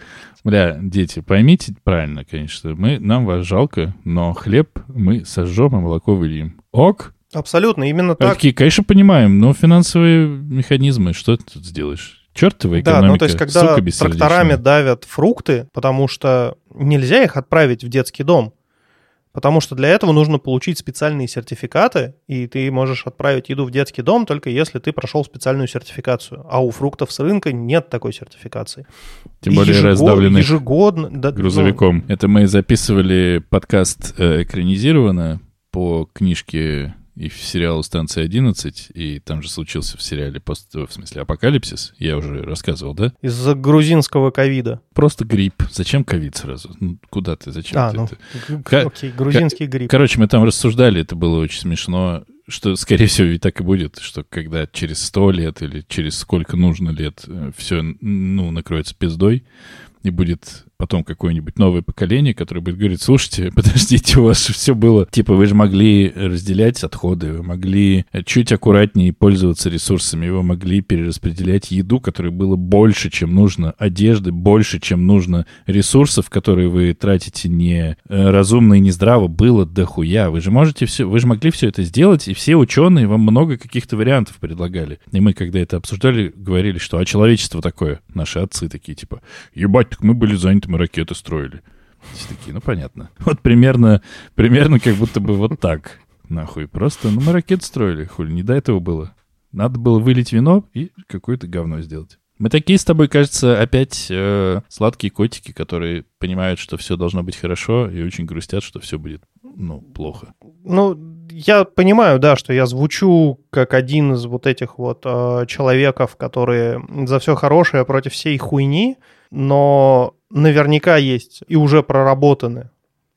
бля, дети, поймите правильно, конечно, мы, нам вас жалко, но хлеб мы сожжем, а молоко выльем. Ок? Абсолютно, именно так. Такие, конечно, понимаем, но финансовые механизмы, что ты тут сделаешь? Чертова экономика, Да, ну то есть когда тракторами давят фрукты, потому что нельзя их отправить в детский дом, Потому что для этого нужно получить специальные сертификаты, и ты можешь отправить еду в детский дом только если ты прошел специальную сертификацию. А у фруктов с рынка нет такой сертификации. Тем более ежегод, раздавленных ежегодно, да, грузовиком. Ну... Это мы записывали подкаст э, экранизированно по книжке и в сериалу «Станция 11», и там же случился в сериале, пост, в смысле, «Апокалипсис», я уже рассказывал, да? Из-за грузинского ковида. Просто грипп. Зачем ковид сразу? Ну, куда ты, зачем а, ты? ну, это? окей, грузинский грипп. Короче, мы там рассуждали, это было очень смешно, что, скорее всего, ведь так и будет, что когда через сто лет или через сколько нужно лет э, все, ну, накроется пиздой, и будет потом какое-нибудь новое поколение, которое будет говорить, слушайте, подождите, у вас все было, типа, вы же могли разделять отходы, вы могли чуть аккуратнее пользоваться ресурсами, вы могли перераспределять еду, которой было больше, чем нужно, одежды больше, чем нужно, ресурсов, которые вы тратите не э, разумно и не здраво, было дохуя. Вы же можете все, вы же могли все это сделать, и все ученые вам много каких-то вариантов предлагали. И мы, когда это обсуждали, говорили, что а человечество такое, наши отцы такие, типа, ебать, так мы были заняты мы ракеты строили. Все такие, ну понятно. Вот примерно, примерно как будто бы вот так. Нахуй. Просто, ну мы ракет строили, хули, не до этого было. Надо было вылить вино и какое-то говно сделать. Мы такие с тобой, кажется, опять э, сладкие котики, которые понимают, что все должно быть хорошо, и очень грустят, что все будет, ну, плохо. Ну, я понимаю, да, что я звучу как один из вот этих вот э, человеков, которые за все хорошее против всей хуйни, но наверняка есть и уже проработаны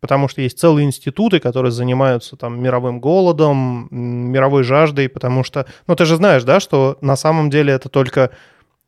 потому что есть целые институты, которые занимаются там мировым голодом, мировой жаждой, потому что, ну ты же знаешь, да, что на самом деле это только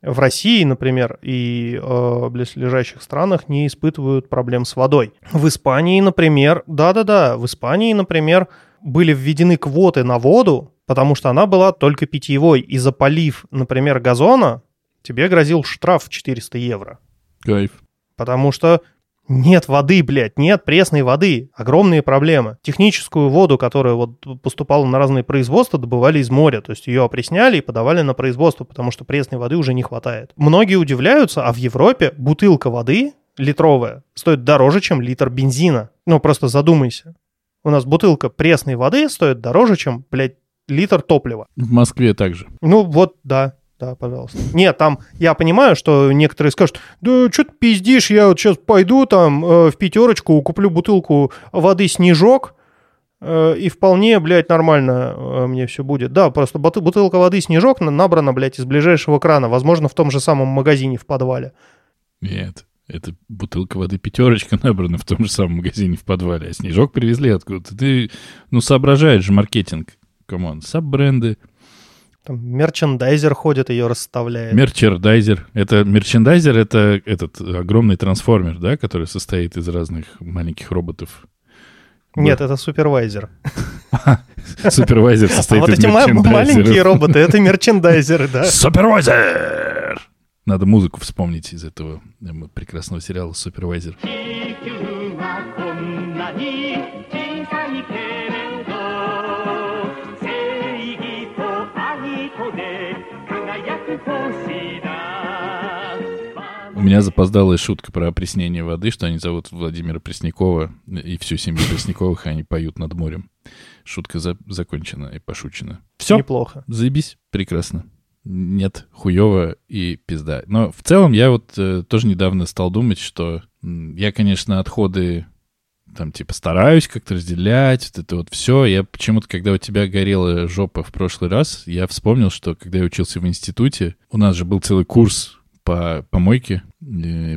в России, например, и э, близлежащих странах не испытывают проблем с водой. В Испании, например, да-да-да, в Испании, например, были введены квоты на воду, потому что она была только питьевой, и запалив, например, газона, тебе грозил штраф в 400 евро. Кайф. Потому что нет воды, блядь, нет пресной воды. Огромные проблемы. Техническую воду, которая вот поступала на разные производства, добывали из моря. То есть ее опресняли и подавали на производство, потому что пресной воды уже не хватает. Многие удивляются, а в Европе бутылка воды литровая стоит дороже, чем литр бензина. Ну, просто задумайся. У нас бутылка пресной воды стоит дороже, чем, блядь, литр топлива. В Москве также. Ну, вот, да. Да, пожалуйста. Нет, там я понимаю, что некоторые скажут, да что ты пиздишь, я вот сейчас пойду там э, в пятерочку, куплю бутылку воды «Снежок», э, и вполне, блядь, нормально э, мне все будет. Да, просто бутылка воды «Снежок» набрана, блядь, из ближайшего крана, возможно, в том же самом магазине в подвале. Нет, это бутылка воды «Пятерочка» набрана в том же самом магазине в подвале, а «Снежок» привезли откуда-то. Ты, ну, соображаешь же маркетинг. Come on, саб-бренды, там мерчендайзер ходит, ее расставляет. Мерчендайзер. Это мерчендайзер это этот огромный трансформер, да, который состоит из разных маленьких роботов. Нет, это супервайзер. Супервайзер состоит а вот из эти маленькие роботы, это мерчендайзеры, да. Супервайзер! Надо музыку вспомнить из этого прекрасного сериала «Супервайзер». У меня запоздалая шутка про опреснение воды, что они зовут Владимира Преснякова и всю семью Пресняковых, и они поют над морем. Шутка за закончена и пошучена. Все. Неплохо. Заебись. Прекрасно. Нет, хуево и пизда. Но в целом я вот э, тоже недавно стал думать, что я, конечно, отходы там, типа, стараюсь как-то разделять, вот это вот все. Я почему-то, когда у тебя горела жопа в прошлый раз, я вспомнил, что когда я учился в институте, у нас же был целый курс по помойке,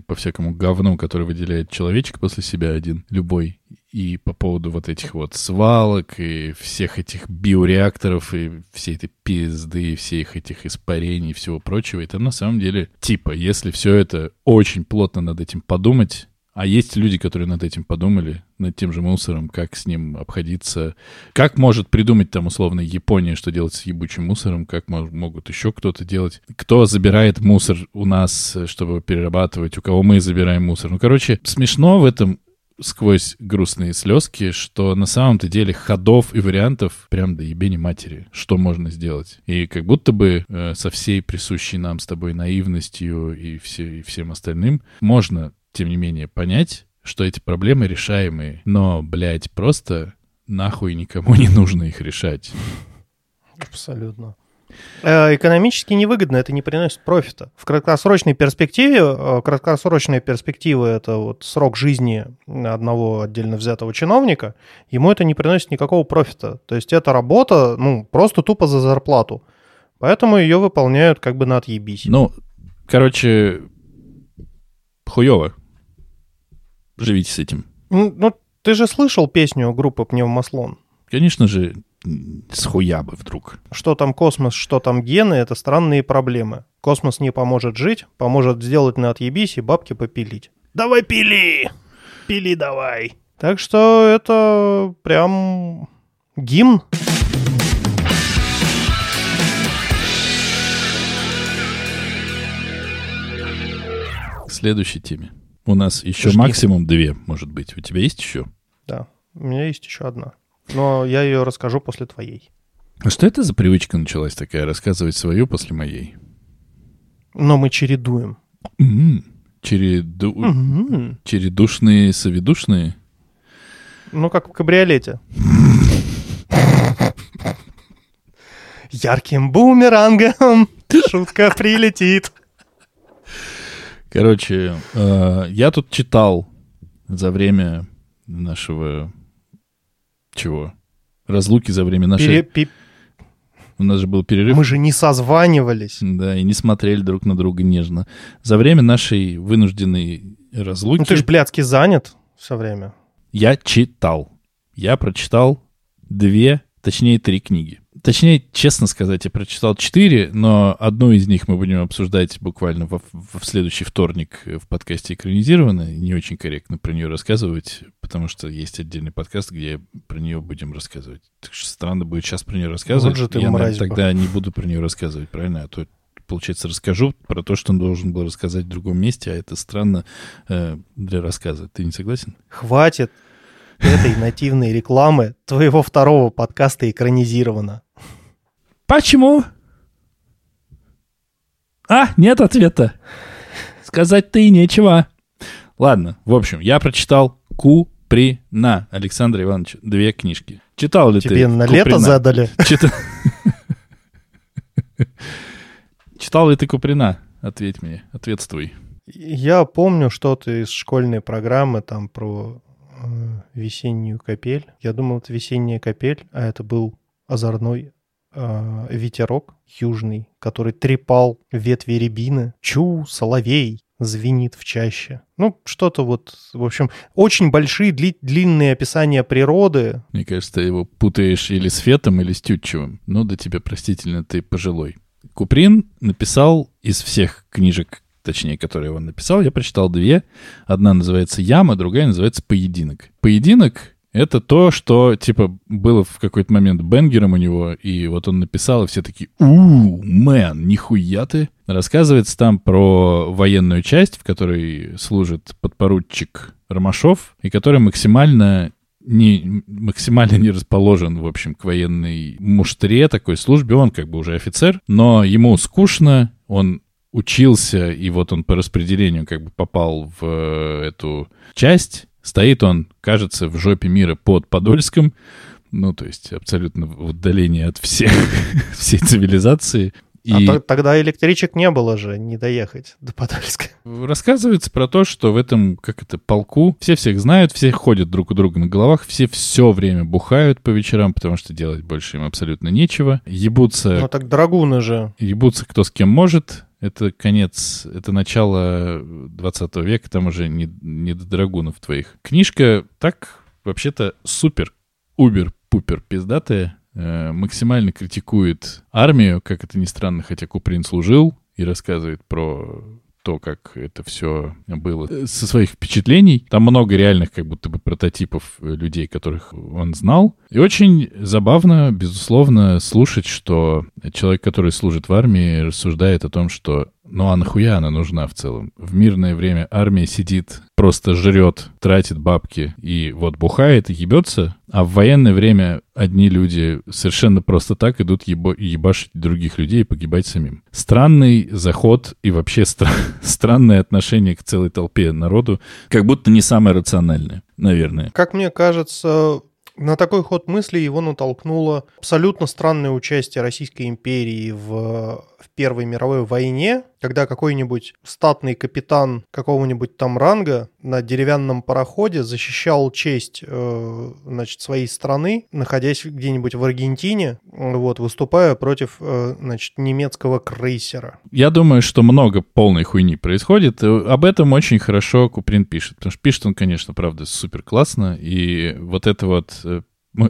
по всякому говну, который выделяет человечек после себя один, любой. И по поводу вот этих вот свалок и всех этих биореакторов и всей этой пизды, и всех этих испарений и всего прочего. И там на самом деле, типа, если все это очень плотно над этим подумать, а есть люди, которые над этим подумали, над тем же мусором, как с ним обходиться. Как может придумать там условно Япония, что делать с ебучим мусором, как могут еще кто-то делать. Кто забирает мусор у нас, чтобы перерабатывать, у кого мы забираем мусор. Ну, короче, смешно в этом сквозь грустные слезки, что на самом-то деле ходов и вариантов прям до ебени матери, что можно сделать. И как будто бы э, со всей присущей нам с тобой наивностью и, все, и всем остальным можно тем не менее, понять, что эти проблемы решаемые. Но, блядь, просто нахуй никому не нужно их решать. Абсолютно. Э, экономически невыгодно, это не приносит профита. В краткосрочной перспективе, э, краткосрочная перспектива – это вот срок жизни одного отдельно взятого чиновника, ему это не приносит никакого профита. То есть это работа, ну, просто тупо за зарплату. Поэтому ее выполняют как бы на отъебись. Ну, короче, хуево. Живите с этим. Ну, ну, ты же слышал песню группы Пневмослон? Конечно же, с хуя бы вдруг. Что там космос, что там гены, это странные проблемы. Космос не поможет жить, поможет сделать на отъебись и бабки попилить. Давай пили! Пили давай! Так что это прям гимн. К следующей теме. У нас еще Жди. максимум две, может быть. У тебя есть еще? Да, у меня есть еще одна. Но я ее расскажу после твоей. А что это за привычка началась такая, рассказывать свою после моей? Но мы чередуем. Mm-hmm. Череду... Мгм. Чередушные, соведушные? Ну, как в кабриолете. Ярким бумерангом шутка прилетит. Короче, э, я тут читал за время нашего... Чего? Разлуки за время нашей... Пере- У нас же был перерыв. Мы же не созванивались. Да, и не смотрели друг на друга нежно. За время нашей вынужденной разлуки Ну, ты же блядски занят все время. я читал. Я прочитал две, точнее, три книги. Точнее, честно сказать, я прочитал четыре, но одну из них мы будем обсуждать буквально во- в, следующий вторник в подкасте «Экранизировано». Не очень корректно про нее рассказывать, потому что есть отдельный подкаст, где про нее будем рассказывать. Так что странно будет сейчас про нее рассказывать. Вот же ты я, наверное, тогда не буду про нее рассказывать, правильно? А то, получается, расскажу про то, что он должен был рассказать в другом месте, а это странно э, для рассказа. Ты не согласен? Хватит этой нативной рекламы твоего второго подкаста экранизировано. Почему? А, нет ответа. Сказать-то и нечего. Ладно, в общем, я прочитал Куприна Александра Ивановича. Две книжки. Читал ли ты Тебе на лето Куприна? задали. Чита- Читал ли ты Куприна? Ответь мне, ответствуй. Я помню что-то из школьной программы там про э, весеннюю капель. Я думал, это весенняя капель, а это был озорной э, ветерок южный, который трепал ветви рябины. Чу, соловей, звенит в чаще. Ну, что-то вот, в общем, очень большие дли- длинные описания природы. Мне кажется, ты его путаешь или с Фетом, или с Тютчевым. Ну, да тебе простительно, ты пожилой. Куприн написал из всех книжек, точнее, которые он написал, я прочитал две. Одна называется «Яма», другая называется «Поединок». «Поединок» — это то, что, типа, было в какой-то момент бенгером у него, и вот он написал, и все такие «Ууу, мэн, нихуя ты!» Рассказывается там про военную часть, в которой служит подпоручик Ромашов, и который максимально не, максимально не расположен, в общем, к военной муштре, такой службе. Он как бы уже офицер, но ему скучно, он учился, и вот он по распределению как бы попал в э, эту часть. Стоит он, кажется, в жопе мира под Подольском, ну, то есть абсолютно в отдалении от всех, всей цивилизации. А И то- тогда электричек не было же, не доехать до Подольска. рассказывается про то, что в этом, как это, полку все всех знают, все ходят друг у друга на головах, все все время бухают по вечерам, потому что делать больше им абсолютно нечего. Ебутся, Ну так драгуны же. ебутся кто с кем может. Это конец, это начало 20 века, там уже не, не до драгунов твоих. Книжка так, вообще-то, супер, убер-пупер пиздатая, максимально критикует армию, как это ни странно, хотя Куприн служил, и рассказывает про то, как это все было, э, со своих впечатлений. Там много реальных как будто бы прототипов э, людей, которых он знал. И очень забавно, безусловно, слушать, что человек, который служит в армии, рассуждает о том, что ну а нахуя она нужна в целом? В мирное время армия сидит, просто жрет, тратит бабки и вот бухает и ебется, а в военное время одни люди совершенно просто так идут ебо- ебашить других людей и погибать самим. Странный заход и вообще стра- странное отношение к целой толпе народу, как будто не самое рациональное, наверное. Как мне кажется, на такой ход мысли его натолкнуло абсолютно странное участие Российской империи в, в Первой мировой войне, когда какой-нибудь статный капитан какого-нибудь там ранга на деревянном пароходе защищал честь э, значит, своей страны, находясь где-нибудь в Аргентине, вот, выступая против э, значит, немецкого крейсера. Я думаю, что много полной хуйни происходит. Э, Об этом очень хорошо Куприн пишет. Потому что пишет он, конечно, правда, супер классно. И вот это вот э,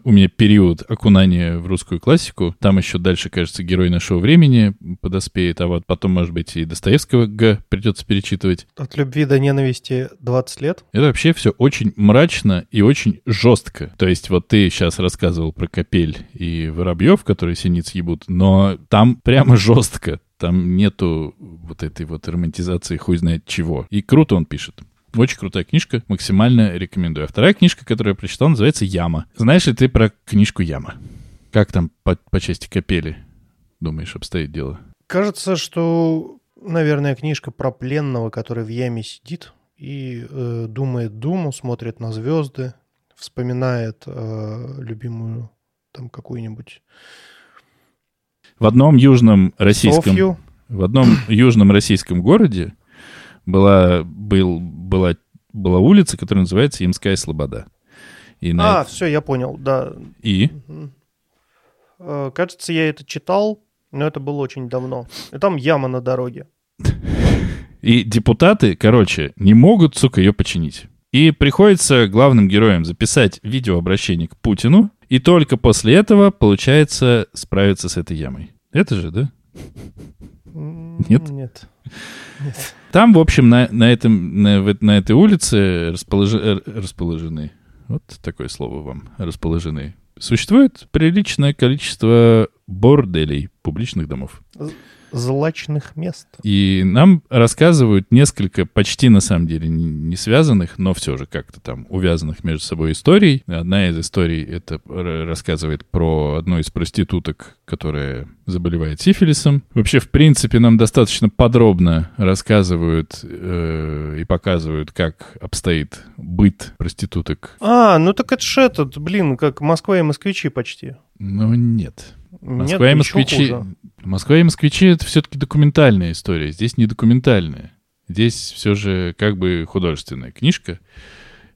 у меня период окунания в русскую классику. Там еще дальше, кажется, герой нашего времени подоспеет. А вот потом, может быть, и Достоевского Г придется перечитывать. От любви до ненависти 20 лет. Это вообще все очень мрачно и очень жестко. То есть вот ты сейчас рассказывал про Капель и Воробьев, которые синиц ебут, но там прямо жестко. Там нету вот этой вот романтизации хуй знает чего. И круто он пишет. Очень крутая книжка, максимально рекомендую. А вторая книжка, которую я прочитал, называется «Яма». Знаешь ли ты про книжку «Яма»? Как там по, по части капели, думаешь, обстоит дело? Кажется, что Наверное, книжка про пленного, который в яме сидит и э, думает думу, смотрит на звезды, вспоминает э, любимую там какую-нибудь В одном южном российском... Софью. В одном южном российском городе была, был, была, была улица, которая называется Ямская Слобода. И, на А, все, я понял, да. и. Э, Кажется, я это читал, но это было очень давно. И там яма на дороге. И депутаты, короче, не могут, сука, ее починить. И приходится главным героям записать видеообращение к Путину, и только после этого получается справиться с этой ямой. Это же, да? Нет? Нет. Нет. Там, в общем, на, на, этом, на, на этой улице расположи- э, расположены, вот такое слово вам, расположены, существует приличное количество борделей, публичных домов. Злачных мест. И нам рассказывают несколько почти на самом деле не связанных, но все же как-то там увязанных между собой историй. Одна из историй это рассказывает про одну из проституток, которая заболевает сифилисом. Вообще, в принципе, нам достаточно подробно рассказывают э, и показывают, как обстоит быт проституток. А, ну так это ж этот, блин, как Москва и москвичи почти. Но нет. Нет, Москва и еще москвичи. хуже. Москва и москвичи это все-таки документальная история. Здесь не документальная. Здесь все же как бы художественная книжка.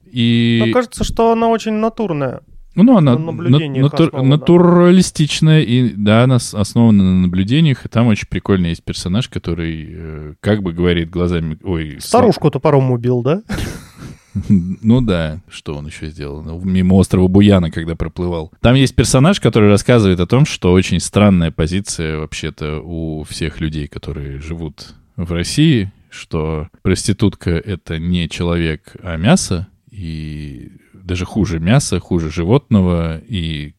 И Мне кажется, что она очень натурная. ну, она на натур- основана. натуралистичная, и да, она основана на наблюдениях, и там очень прикольный есть персонаж, который э, как бы говорит глазами... Ой, Старушку топором убил, да? Ну да, что он еще сделал? Ну, Мимо острова Буяна, когда проплывал. Там есть персонаж, который рассказывает о том, что очень странная позиция вообще-то у всех людей, которые живут в России, что проститутка — это не человек, а мясо, и даже хуже мяса, хуже животного, и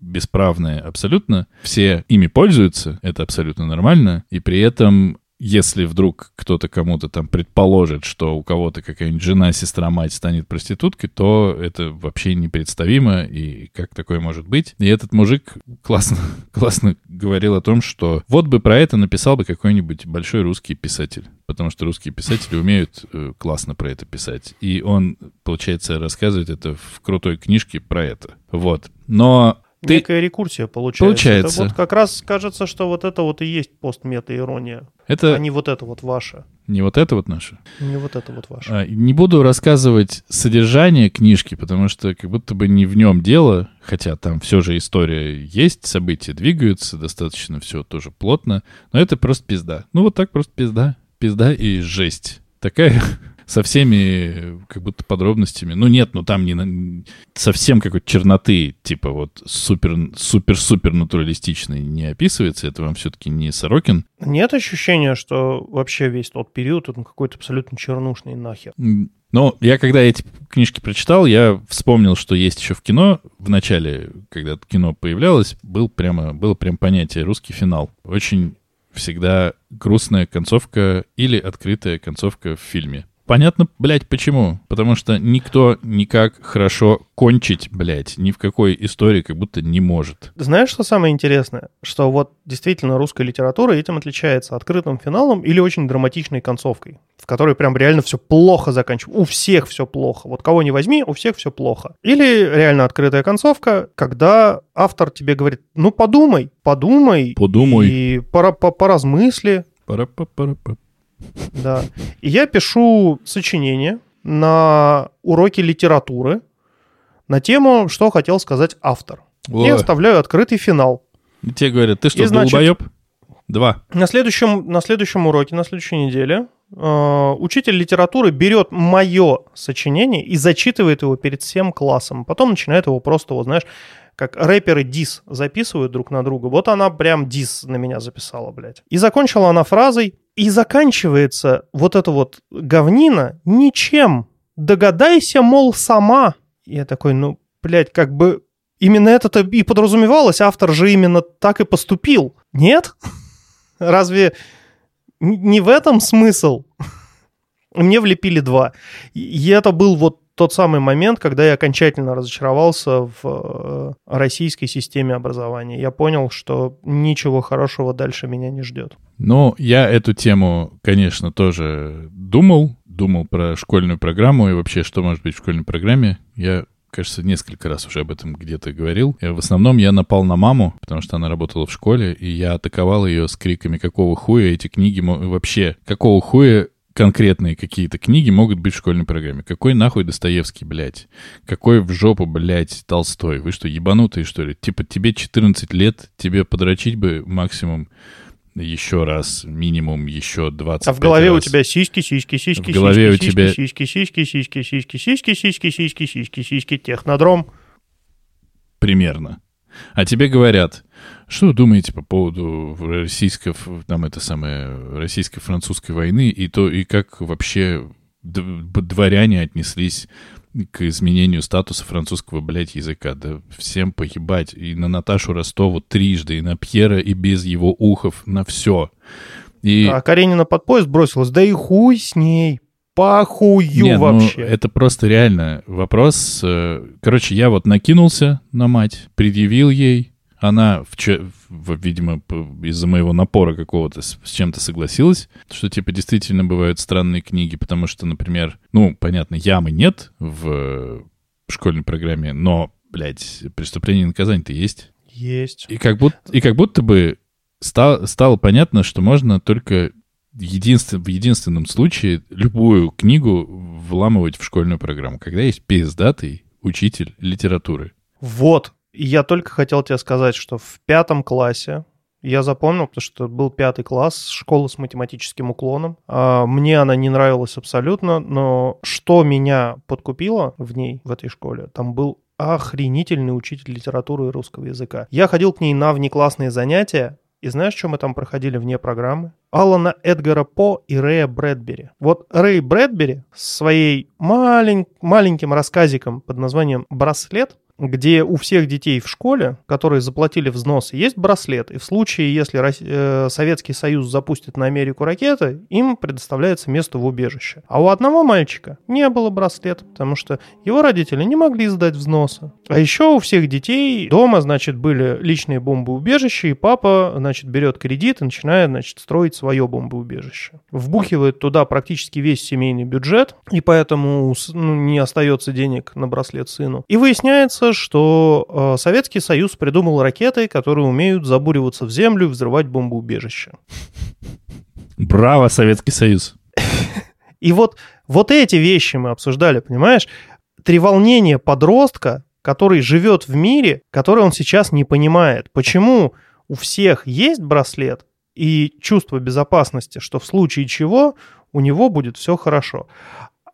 бесправные абсолютно. Все ими пользуются, это абсолютно нормально, и при этом если вдруг кто-то кому-то там предположит, что у кого-то какая-нибудь жена, сестра, мать станет проституткой, то это вообще непредставимо, и как такое может быть. И этот мужик классно, классно говорил о том, что вот бы про это написал бы какой-нибудь большой русский писатель, потому что русские писатели умеют э, классно про это писать. И он, получается, рассказывает это в крутой книжке про это. Вот. Но ты... Некая рекурсия получается. Получается. Это вот как раз кажется, что вот это вот и есть постмета-ирония, Это а не вот это вот ваше. не вот это вот наше. Не вот это вот ваше. А, Не буду рассказывать содержание книжки, потому что как будто бы не в нем дело, хотя там все же история есть, события двигаются, достаточно все тоже плотно, но это просто пизда. Ну вот так просто пизда. Пизда и жесть. Такая со всеми как будто подробностями. Ну нет, ну там не совсем какой-то черноты, типа вот супер, супер-супер натуралистичной не описывается. Это вам все-таки не Сорокин. Нет ощущения, что вообще весь тот период он какой-то абсолютно чернушный нахер. Но я когда эти книжки прочитал, я вспомнил, что есть еще в кино. В начале, когда кино появлялось, был прямо, было прям понятие «русский финал». Очень всегда грустная концовка или открытая концовка в фильме. Понятно, блядь, почему? Потому что никто никак хорошо кончить, блядь, ни в какой истории как будто не может. Знаешь, что самое интересное? Что вот действительно русская литература этим отличается открытым финалом или очень драматичной концовкой, в которой прям реально все плохо заканчивается. У всех все плохо. Вот кого не возьми, у всех все плохо. Или реально открытая концовка, когда автор тебе говорит, ну подумай, подумай. Подумай. И пора, по- поразмысли, Пара-па-пара-па. Да. И я пишу сочинение на уроке литературы на тему, что хотел сказать автор. И Ой, оставляю открытый финал. и тебе говорят, ты что, И значит- долбоеб? Два. На следующем, на следующем уроке, на следующей неделе э, учитель литературы берет мое сочинение и зачитывает его перед всем классом. Потом начинает его просто, вот знаешь, как рэперы дис записывают друг на друга. Вот она прям дис на меня записала, блядь. И закончила она фразой «И заканчивается вот эта вот говнина ничем. Догадайся, мол, сама». Я такой, ну, блядь, как бы именно это-то и подразумевалось. Автор же именно так и поступил. Нет? Разве не в этом смысл? Мне влепили два. И это был вот тот самый момент, когда я окончательно разочаровался в э, российской системе образования. Я понял, что ничего хорошего дальше меня не ждет. Ну, я эту тему, конечно, тоже думал, думал про школьную программу и вообще, что может быть в школьной программе. Я кажется, несколько раз уже об этом где-то говорил. И в основном я напал на маму, потому что она работала в школе, и я атаковал ее с криками «Какого хуя эти книги вообще? Какого хуя конкретные какие-то книги могут быть в школьной программе. Какой нахуй Достоевский, блядь? Какой в жопу, блядь, Толстой? Вы что, ебанутые, что ли? Типа тебе 14 лет, тебе подрочить бы максимум еще раз, минимум еще 20 А в голове раз. у тебя сиськи, сиськи, сиськи, в голове сиськи, у тебя... сиськи, сиськи, сиськи, сиськи, сиськи, сиськи, сиськи, сиськи, сиськи, технодром. Примерно. А тебе говорят, что вы думаете по поводу российско, там это самое, российско-французской войны и то, и как вообще дворяне отнеслись к изменению статуса французского, блядь, языка. Да всем погибать. И на Наташу Ростову трижды, и на Пьера, и без его ухов, на все. И... А Каренина под поезд бросилась, да и хуй с ней, похую Не, вообще. Ну, это просто реально вопрос. Э, короче, я вот накинулся на мать, предъявил ей, она, в, видимо, из-за моего напора какого-то с, с чем-то согласилась, что, типа, действительно бывают странные книги, потому что, например, ну, понятно, ямы нет в школьной программе, но, блядь, преступление и наказание-то есть. Есть. И как будто, и как будто бы стало, стало понятно, что можно только единствен, в единственном случае любую книгу вламывать в школьную программу, когда есть пиздатый учитель литературы. Вот, я только хотел тебе сказать, что в пятом классе я запомнил, потому что был пятый класс, школа с математическим уклоном. А, мне она не нравилась абсолютно, но что меня подкупило в ней, в этой школе, там был охренительный учитель литературы и русского языка. Я ходил к ней на внеклассные занятия, и знаешь, что мы там проходили вне программы? Алана Эдгара По и Рэя Брэдбери. Вот Рэй Брэдбери своей малень... маленьким рассказиком под названием «Браслет» где у всех детей в школе, которые заплатили взносы, есть браслет. И в случае, если э, Советский Союз запустит на Америку ракеты, им предоставляется место в убежище. А у одного мальчика не было браслета, потому что его родители не могли сдать взносы. А еще у всех детей дома, значит, были личные бомбоубежища, и папа, значит, берет кредит и начинает, значит, строить свое бомбоубежище. Вбухивает туда практически весь семейный бюджет, и поэтому ну, не остается денег на браслет сыну. И выясняется, что э, Советский Союз придумал ракеты, которые умеют забуриваться в землю и взрывать бомбоубежища. Браво, Советский Союз. И вот, вот эти вещи мы обсуждали, понимаешь? Треволнение подростка, который живет в мире, который он сейчас не понимает. Почему у всех есть браслет и чувство безопасности, что в случае чего у него будет все хорошо.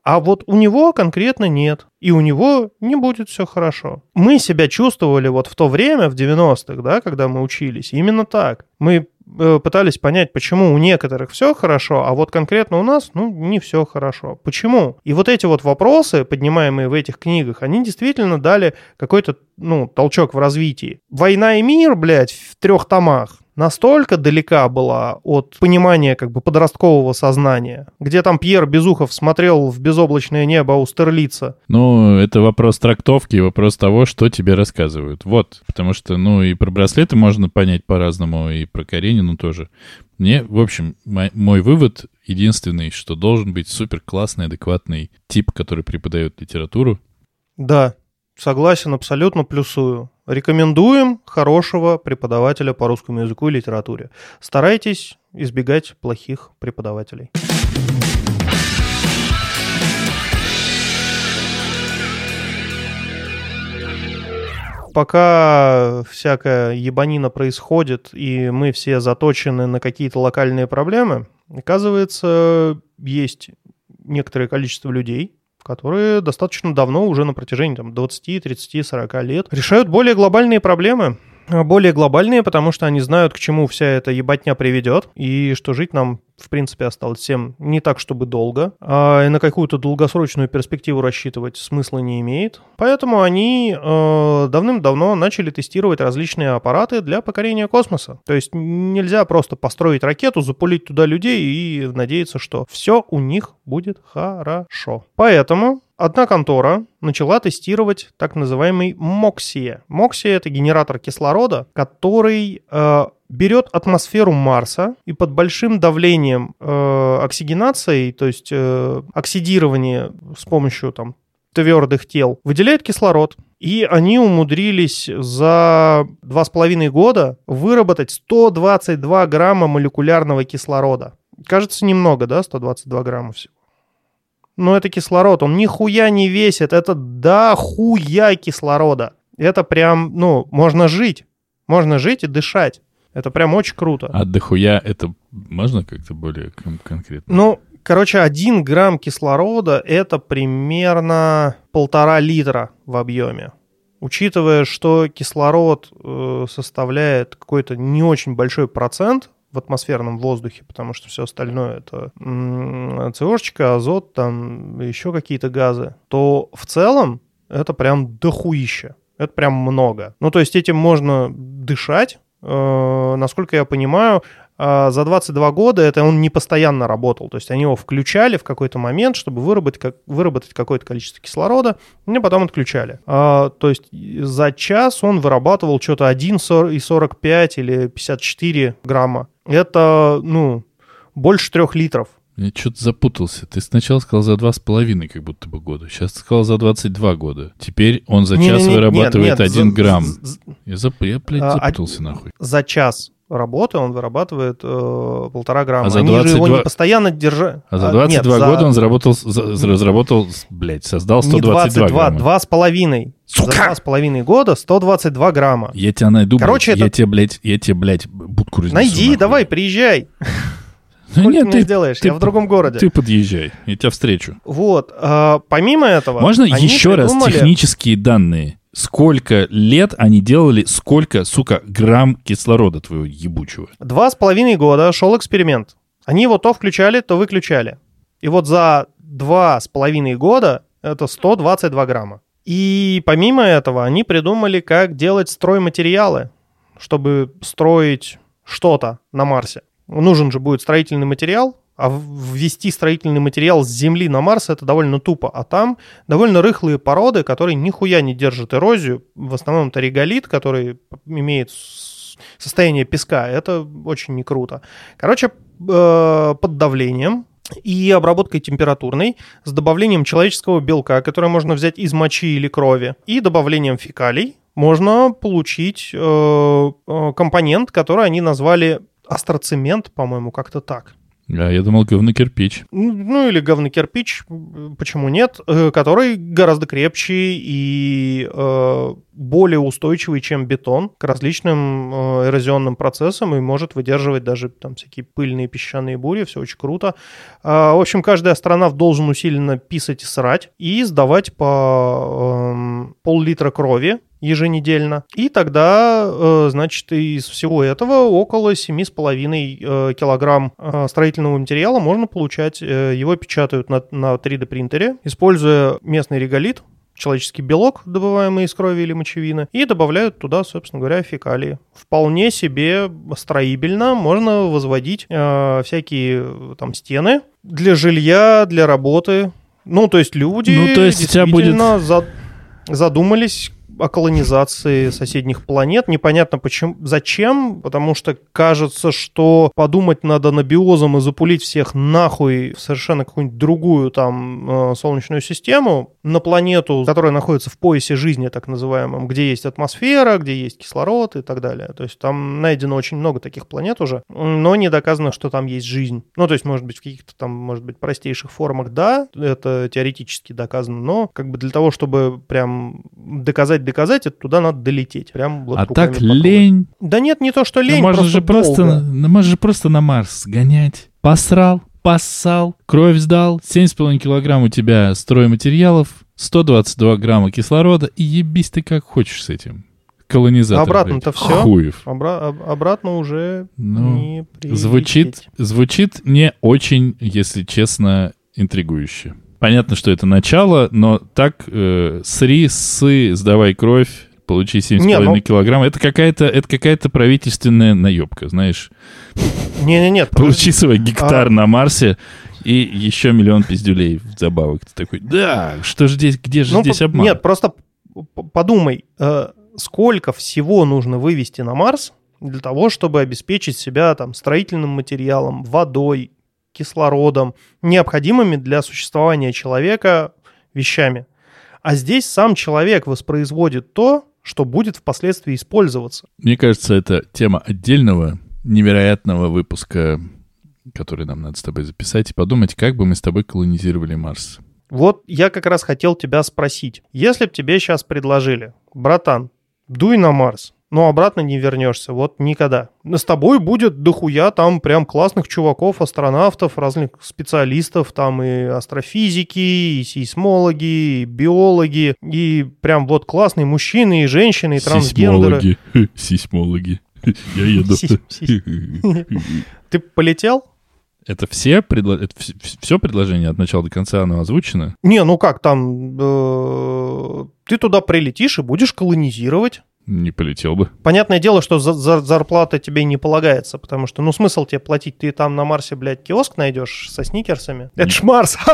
А вот у него конкретно нет. И у него не будет все хорошо. Мы себя чувствовали вот в то время, в 90-х, да, когда мы учились, именно так. Мы э, пытались понять, почему у некоторых все хорошо, а вот конкретно у нас, ну, не все хорошо. Почему? И вот эти вот вопросы, поднимаемые в этих книгах, они действительно дали какой-то, ну, толчок в развитии. «Война и мир», блядь, в трех томах настолько далека была от понимания как бы подросткового сознания, где там Пьер Безухов смотрел в безоблачное небо у Стерлица. Ну, это вопрос трактовки, вопрос того, что тебе рассказывают. Вот, потому что, ну, и про браслеты можно понять по-разному, и про Каренину тоже. Мне, в общем, мой, мой вывод единственный, что должен быть супер классный, адекватный тип, который преподает литературу. Да, согласен, абсолютно плюсую. Рекомендуем хорошего преподавателя по русскому языку и литературе. Старайтесь избегать плохих преподавателей. пока всякая ебанина происходит, и мы все заточены на какие-то локальные проблемы, оказывается, есть некоторое количество людей, которые достаточно давно, уже на протяжении там, 20, 30, 40 лет, решают более глобальные проблемы. Более глобальные, потому что они знают, к чему вся эта ебатня приведет, и что жить нам в принципе, осталось всем не так, чтобы долго, а на какую-то долгосрочную перспективу рассчитывать смысла не имеет. Поэтому они э, давным-давно начали тестировать различные аппараты для покорения космоса. То есть нельзя просто построить ракету, запулить туда людей и надеяться, что все у них будет хорошо. Поэтому одна контора начала тестировать так называемый МОКСИЕ. МОКСИЕ — это генератор кислорода, который э, берет атмосферу Марса и под большим давлением э, оксигенации, то есть э, оксидирование с помощью там, твердых тел, выделяет кислород. И они умудрились за два с половиной года выработать 122 грамма молекулярного кислорода. Кажется, немного, да, 122 грамма всего. Но это кислород, он нихуя не весит, это да хуя кислорода. Это прям, ну, можно жить, можно жить и дышать. Это прям очень круто. А дохуя это можно как-то более кон- конкретно? Ну, короче, один грамм кислорода это примерно полтора литра в объеме. Учитывая, что кислород э, составляет какой-то не очень большой процент в атмосферном воздухе, потому что все остальное это СОшечка, азот, там еще какие-то газы, то в целом это прям дохуище. Это прям много. Ну, то есть этим можно дышать, насколько я понимаю, э, за 22 года это он не постоянно работал. То есть они его включали в какой-то момент, чтобы выработать, как, выработать какое-то количество кислорода, и потом отключали. А, то есть за час он вырабатывал что-то 1,45 или 54 грамма. Это, ну, больше трех литров. Я что-то запутался. Ты сначала сказал за два с половиной как будто бы года. Сейчас ты сказал за 22 года. Теперь он за Не, час не, не, вырабатывает нет, нет, 1 за- грамм. з- Я, зап... я блядь, А, запутался нахуй. За час работы он вырабатывает э, полтора грамма. А за Они же его 22 не постоянно держали. А за 22 нет, за- года он заработал, за- за- разработал, блядь, создал не 122 22, грамма. два с половиной. Сука! За два с половиной года 122 грамма. Я тебя найду, Короче, блядь. Я это- тебе, блядь, я тебе, блядь, будку разнесу, Найди, нахуй. давай, приезжай. Ну Сколько нет, ты ты, сделаешь? ты Я в другом городе. ты подъезжай, я тебя встречу. Вот. а, помимо этого... Можно еще раз придумали- технические данные? Сколько лет они делали, сколько, сука, грамм кислорода твоего ебучего? Два с половиной года шел эксперимент. Они его то включали, то выключали. И вот за два с половиной года это 122 грамма. И помимо этого они придумали, как делать стройматериалы, чтобы строить что-то на Марсе. Нужен же будет строительный материал, а ввести строительный материал с Земли на Марс это довольно тупо. А там довольно рыхлые породы, которые нихуя не держат эрозию. В основном это реголит, который имеет состояние песка. Это очень не круто. Короче, э, под давлением и обработкой температурной с добавлением человеческого белка, которое можно взять из мочи или крови, и добавлением фекалий можно получить э, э, компонент, который они назвали астроцемент, по-моему, как-то так. А я думал, говно-кирпич. Ну или говнокирпич, почему нет, э, который гораздо крепче и э, более устойчивый, чем бетон, к различным э, эрозионным процессам и может выдерживать даже там всякие пыльные песчаные бури, все очень круто. А, в общем, каждый астронавт должен усиленно писать и срать и сдавать по эм, пол-литра крови еженедельно. И тогда, э, значит, из всего этого около 7,5 э, килограмм э, строительного материала можно получать. Его печатают на, на 3D принтере, используя местный реголит, человеческий белок, добываемый из крови или мочевины, и добавляют туда, собственно говоря, фекалии. Вполне себе строибельно можно возводить э, всякие там стены для жилья, для работы. Ну, то есть люди Ну, то есть у тебя будет- за- задумались о колонизации соседних планет. Непонятно почему, зачем, потому что кажется, что подумать надо набиозом и запулить всех нахуй в совершенно какую-нибудь другую там э, солнечную систему, на планету, которая находится в поясе жизни, так называемом, где есть атмосфера, где есть кислород и так далее. То есть там найдено очень много таких планет уже, но не доказано, что там есть жизнь. Ну, то есть, может быть, в каких-то там, может быть, простейших формах, да, это теоретически доказано, но как бы для того, чтобы прям доказать, доказать, это туда надо долететь. Прям вот А так потрогать. лень. Да нет, не то, что Ну, лень, можно же просто, долго. на- ну, можно же просто на Марс сгонять. Посрал, поссал, кровь сдал, 7,5 килограмм у тебя стройматериалов, 122 грамма кислорода, и ебись ты как хочешь с этим. Колонизатор. Обратно-то всё. Хуев. Обра- об- обратно уже Ну, не прилететь. Звучит, звучит не очень, если честно, интригующе. Понятно, что это начало, но так э, сри, сы, сдавай кровь, получи 7,5 Не, ну- килограмм. Это какая-то, это какая-то правительственная наебка, знаешь. Не-не-нет, Получи свой гектар А- на Марсе И еще миллион пиздюлей в забавок. Ты такой, да, что же здесь, где же Ну, здесь обман? Нет, просто подумай, э, сколько всего нужно вывести на Марс для того, чтобы обеспечить себя там строительным материалом, водой, кислородом, необходимыми для существования человека вещами. А здесь сам человек воспроизводит то, что будет впоследствии использоваться. Мне кажется, это тема отдельного невероятного выпуска, который нам надо с тобой записать, и подумать, как бы мы с тобой колонизировали Марс. Вот я как раз хотел тебя спросить. Если бы тебе сейчас предложили, братан, дуй на Марс, но обратно не вернешься, вот никогда. С тобой будет дохуя там прям классных чуваков, астронавтов, разных специалистов, там и астрофизики, и сейсмологи, и биологи, и прям вот классные мужчины и женщины, и трансгендеры. Сейсмологи. Сейсмологи. Я еду. Ты полетел? Это все, предло... это все предложение от начала до конца оно озвучено? Не, ну как там, э, ты туда прилетишь и будешь колонизировать. Не полетел бы. Понятное дело, что за, за- зарплата тебе не полагается, потому что, ну, смысл тебе платить? Ты там на Марсе, блядь, киоск найдешь со сникерсами? Это ж Марс!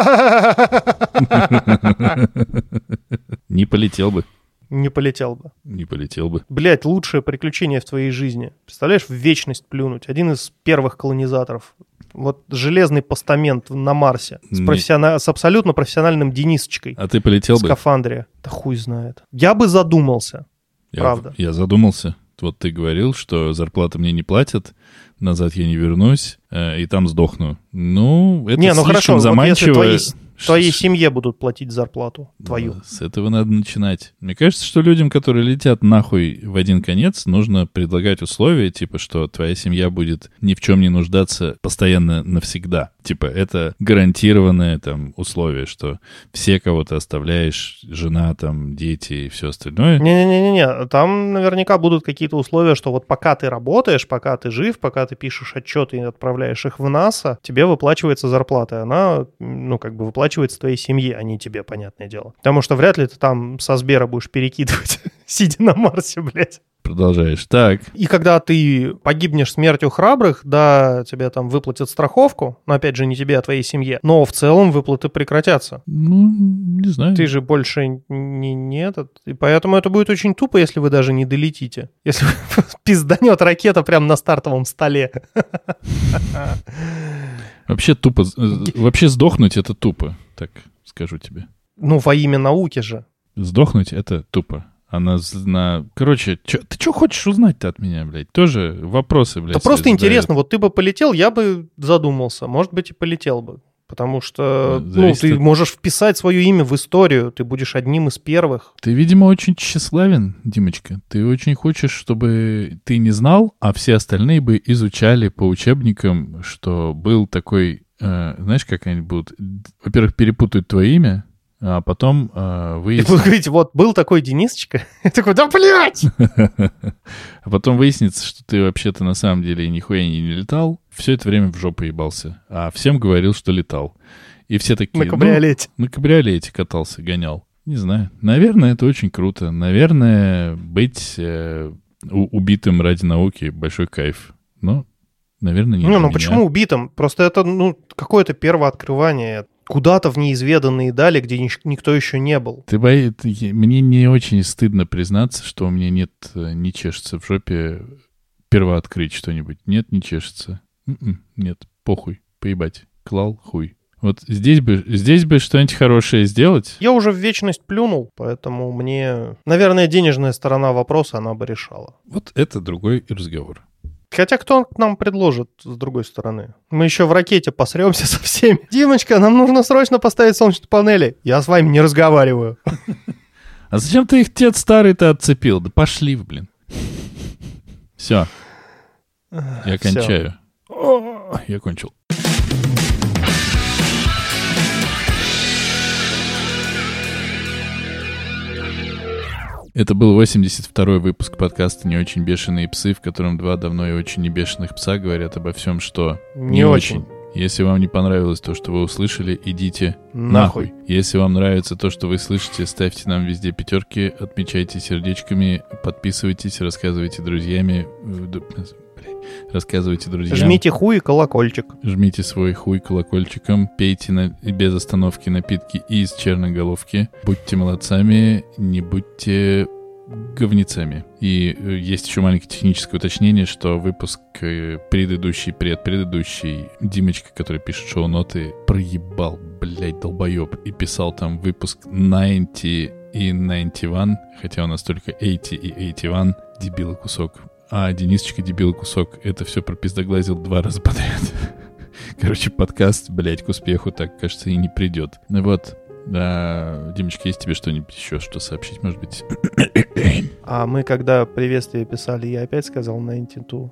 Не полетел бы. Не полетел бы. Не полетел бы. Блядь, лучшее приключение в твоей жизни. Представляешь, в вечность плюнуть. Один из первых колонизаторов. Вот железный постамент на Марсе с, профессиона- с абсолютно профессиональным Денисочкой А ты полетел в бы? скафандре. Да хуй знает. Я бы задумался. Я- правда. Я задумался. Вот ты говорил, что зарплаты мне не платят, назад я не вернусь, э, и там сдохну. Ну, это Не, ну слишком хорошо, вот если заманчиво. твои- Твоей семье будут платить зарплату. Твою. Да, С этого надо начинать. Мне кажется, что людям, которые летят нахуй в один конец, нужно предлагать условия, типа, что твоя семья будет ни в чем не нуждаться постоянно навсегда. Типа, это гарантированное там условие, что все, кого ты оставляешь, жена, там, дети и все остальное. Не-не-не-не, там наверняка будут какие-то условия, что вот пока ты работаешь, пока ты жив, пока ты пишешь отчеты и отправляешь их в НАСА, тебе выплачивается зарплата, она, ну, как бы выплачивается твоей семье, а не тебе, понятное дело. Потому что вряд ли ты там со Сбера будешь перекидывать, сидя на Марсе, блядь. Продолжаешь. Так, И когда ты погибнешь смертью храбрых, да, тебе там выплатят страховку, но опять же не тебе, а твоей семье, но в целом выплаты прекратятся. ну, не знаю. Ты же больше не, не этот. И поэтому это будет очень тупо, если вы даже не долетите. Если пизданет ракета прямо на стартовом столе. Вообще тупо... Вообще сдохнуть — это тупо, так скажу тебе. Ну, во имя науки же. Сдохнуть — это тупо. Она з- на... Короче, чё- ты что хочешь узнать-то от меня, блядь? Тоже вопросы, блядь. Это просто задают. интересно. Вот ты бы полетел, я бы задумался. Может быть, и полетел бы. Потому что, Ну, ну, ты от- можешь вписать свое имя в историю. Ты будешь одним из первых. Ты, видимо, очень тщеславен, Димочка. Ты очень хочешь, чтобы ты не знал, а все остальные бы изучали по учебникам, что был такой... э, знаешь, как они будут? Во-первых, перепутают твое имя, а потом э, И выяснят... будут говорить, вот был такой Денисочка. Я такой, да блядь! А потом выяснится, что ты вообще-то на самом деле нихуя не летал, все это время в жопу ебался, а всем говорил, что летал. И все такие... На кабриолете. «Ну, на кабриолете катался, гонял. Не знаю. Наверное, это очень круто. Наверное, быть э, убитым ради науки большой кайф. Но, наверное, не ну меня. почему убитым? Просто это, ну, какое-то первооткрывание. Куда-то в неизведанные дали, где никто еще не был. Ты бои... Мне не очень стыдно признаться, что у меня нет, э, не чешется в жопе первооткрыть что-нибудь. Нет, не чешется. М-м, Нет, похуй, поебать. Клал, хуй. Вот здесь бы, здесь бы что-нибудь хорошее сделать. Я уже в вечность плюнул, поэтому мне, наверное, денежная сторона вопроса она бы решала. Вот это другой разговор. Хотя кто нам предложит с другой стороны? Мы еще в ракете посремся со всеми. Димочка, нам нужно срочно поставить солнечные панели. Я с вами не разговариваю. А зачем ты их дед старый-то отцепил? Да пошли блин. Все, я кончаю. Я кончил. Это был 82-й выпуск подкаста «Не очень бешеные псы», в котором два давно и очень не бешеных пса говорят обо всем, что Не очень. Если вам не понравилось то, что вы услышали, идите Нахуй. нахуй. Если вам нравится то, что вы слышите, ставьте нам везде пятерки, отмечайте сердечками, подписывайтесь, рассказывайте друзьями. Рассказывайте друзьям. Жмите хуй и колокольчик. Жмите свой хуй колокольчиком, пейте на, без остановки напитки из черноголовки. Будьте молодцами, не будьте говнецами. И э, есть еще маленькое техническое уточнение, что выпуск э, предыдущий, предпредыдущий, Димочка, который пишет шоу-ноты, проебал, блядь, долбоеб, и писал там выпуск 90 и 91, хотя у нас только 80 и 81, дебила кусок. А Денисочка дебила кусок, это все пропиздоглазил два раза подряд. Короче, подкаст, блядь, к успеху так, кажется, и не придет. Вот, да, Димочка, есть тебе что-нибудь еще, что сообщить, может быть? А мы, когда приветствие писали, я опять сказал 92.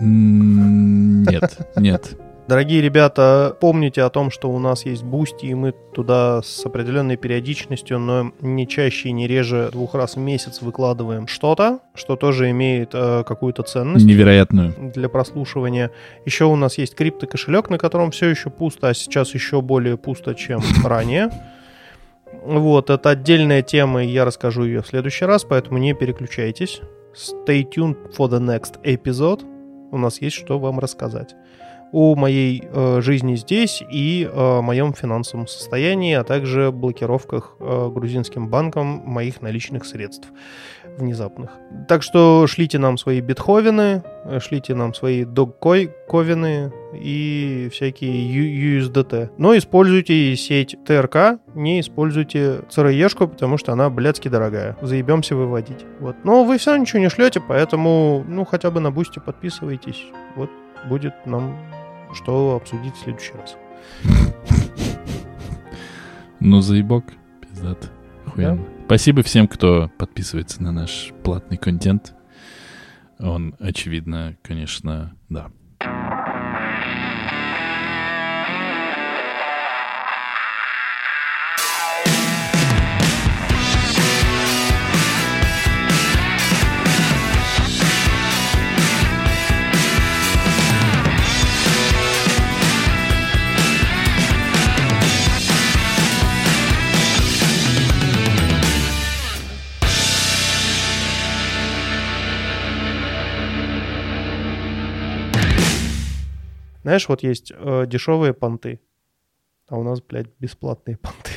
Нет, нет. Дорогие ребята, помните о том, что у нас есть Boosty, и мы туда с определенной периодичностью, но не чаще и не реже двух раз в месяц выкладываем что-то, что тоже имеет э, какую-то ценность. Невероятную. Для прослушивания. Еще у нас есть криптокошелек, на котором все еще пусто, а сейчас еще более пусто, чем ранее. Вот, это отдельная тема, и я расскажу ее в следующий раз, поэтому не переключайтесь. Stay tuned for the next episode. У нас есть что вам рассказать о моей э, жизни здесь и о моем финансовом состоянии, а также блокировках э, грузинским банком моих наличных средств внезапных. Так что шлите нам свои битховены, э, шлите нам свои догковины и всякие USDT. Но используйте сеть ТРК, не используйте ЦРЕшку, потому что она блядски дорогая. Заебемся выводить. Вот. Но вы все ничего не шлете, поэтому ну хотя бы на бусте подписывайтесь. Вот будет нам что обсудить в следующий раз. Ну, заебок, пиздат. Да? Спасибо всем, кто подписывается на наш платный контент. Он, очевидно, конечно, да, Знаешь, вот есть э, дешевые понты, а у нас, блядь, бесплатные понты.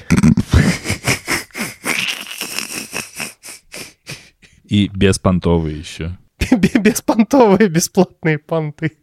И беспонтовые еще. Беспонтовые бесплатные понты.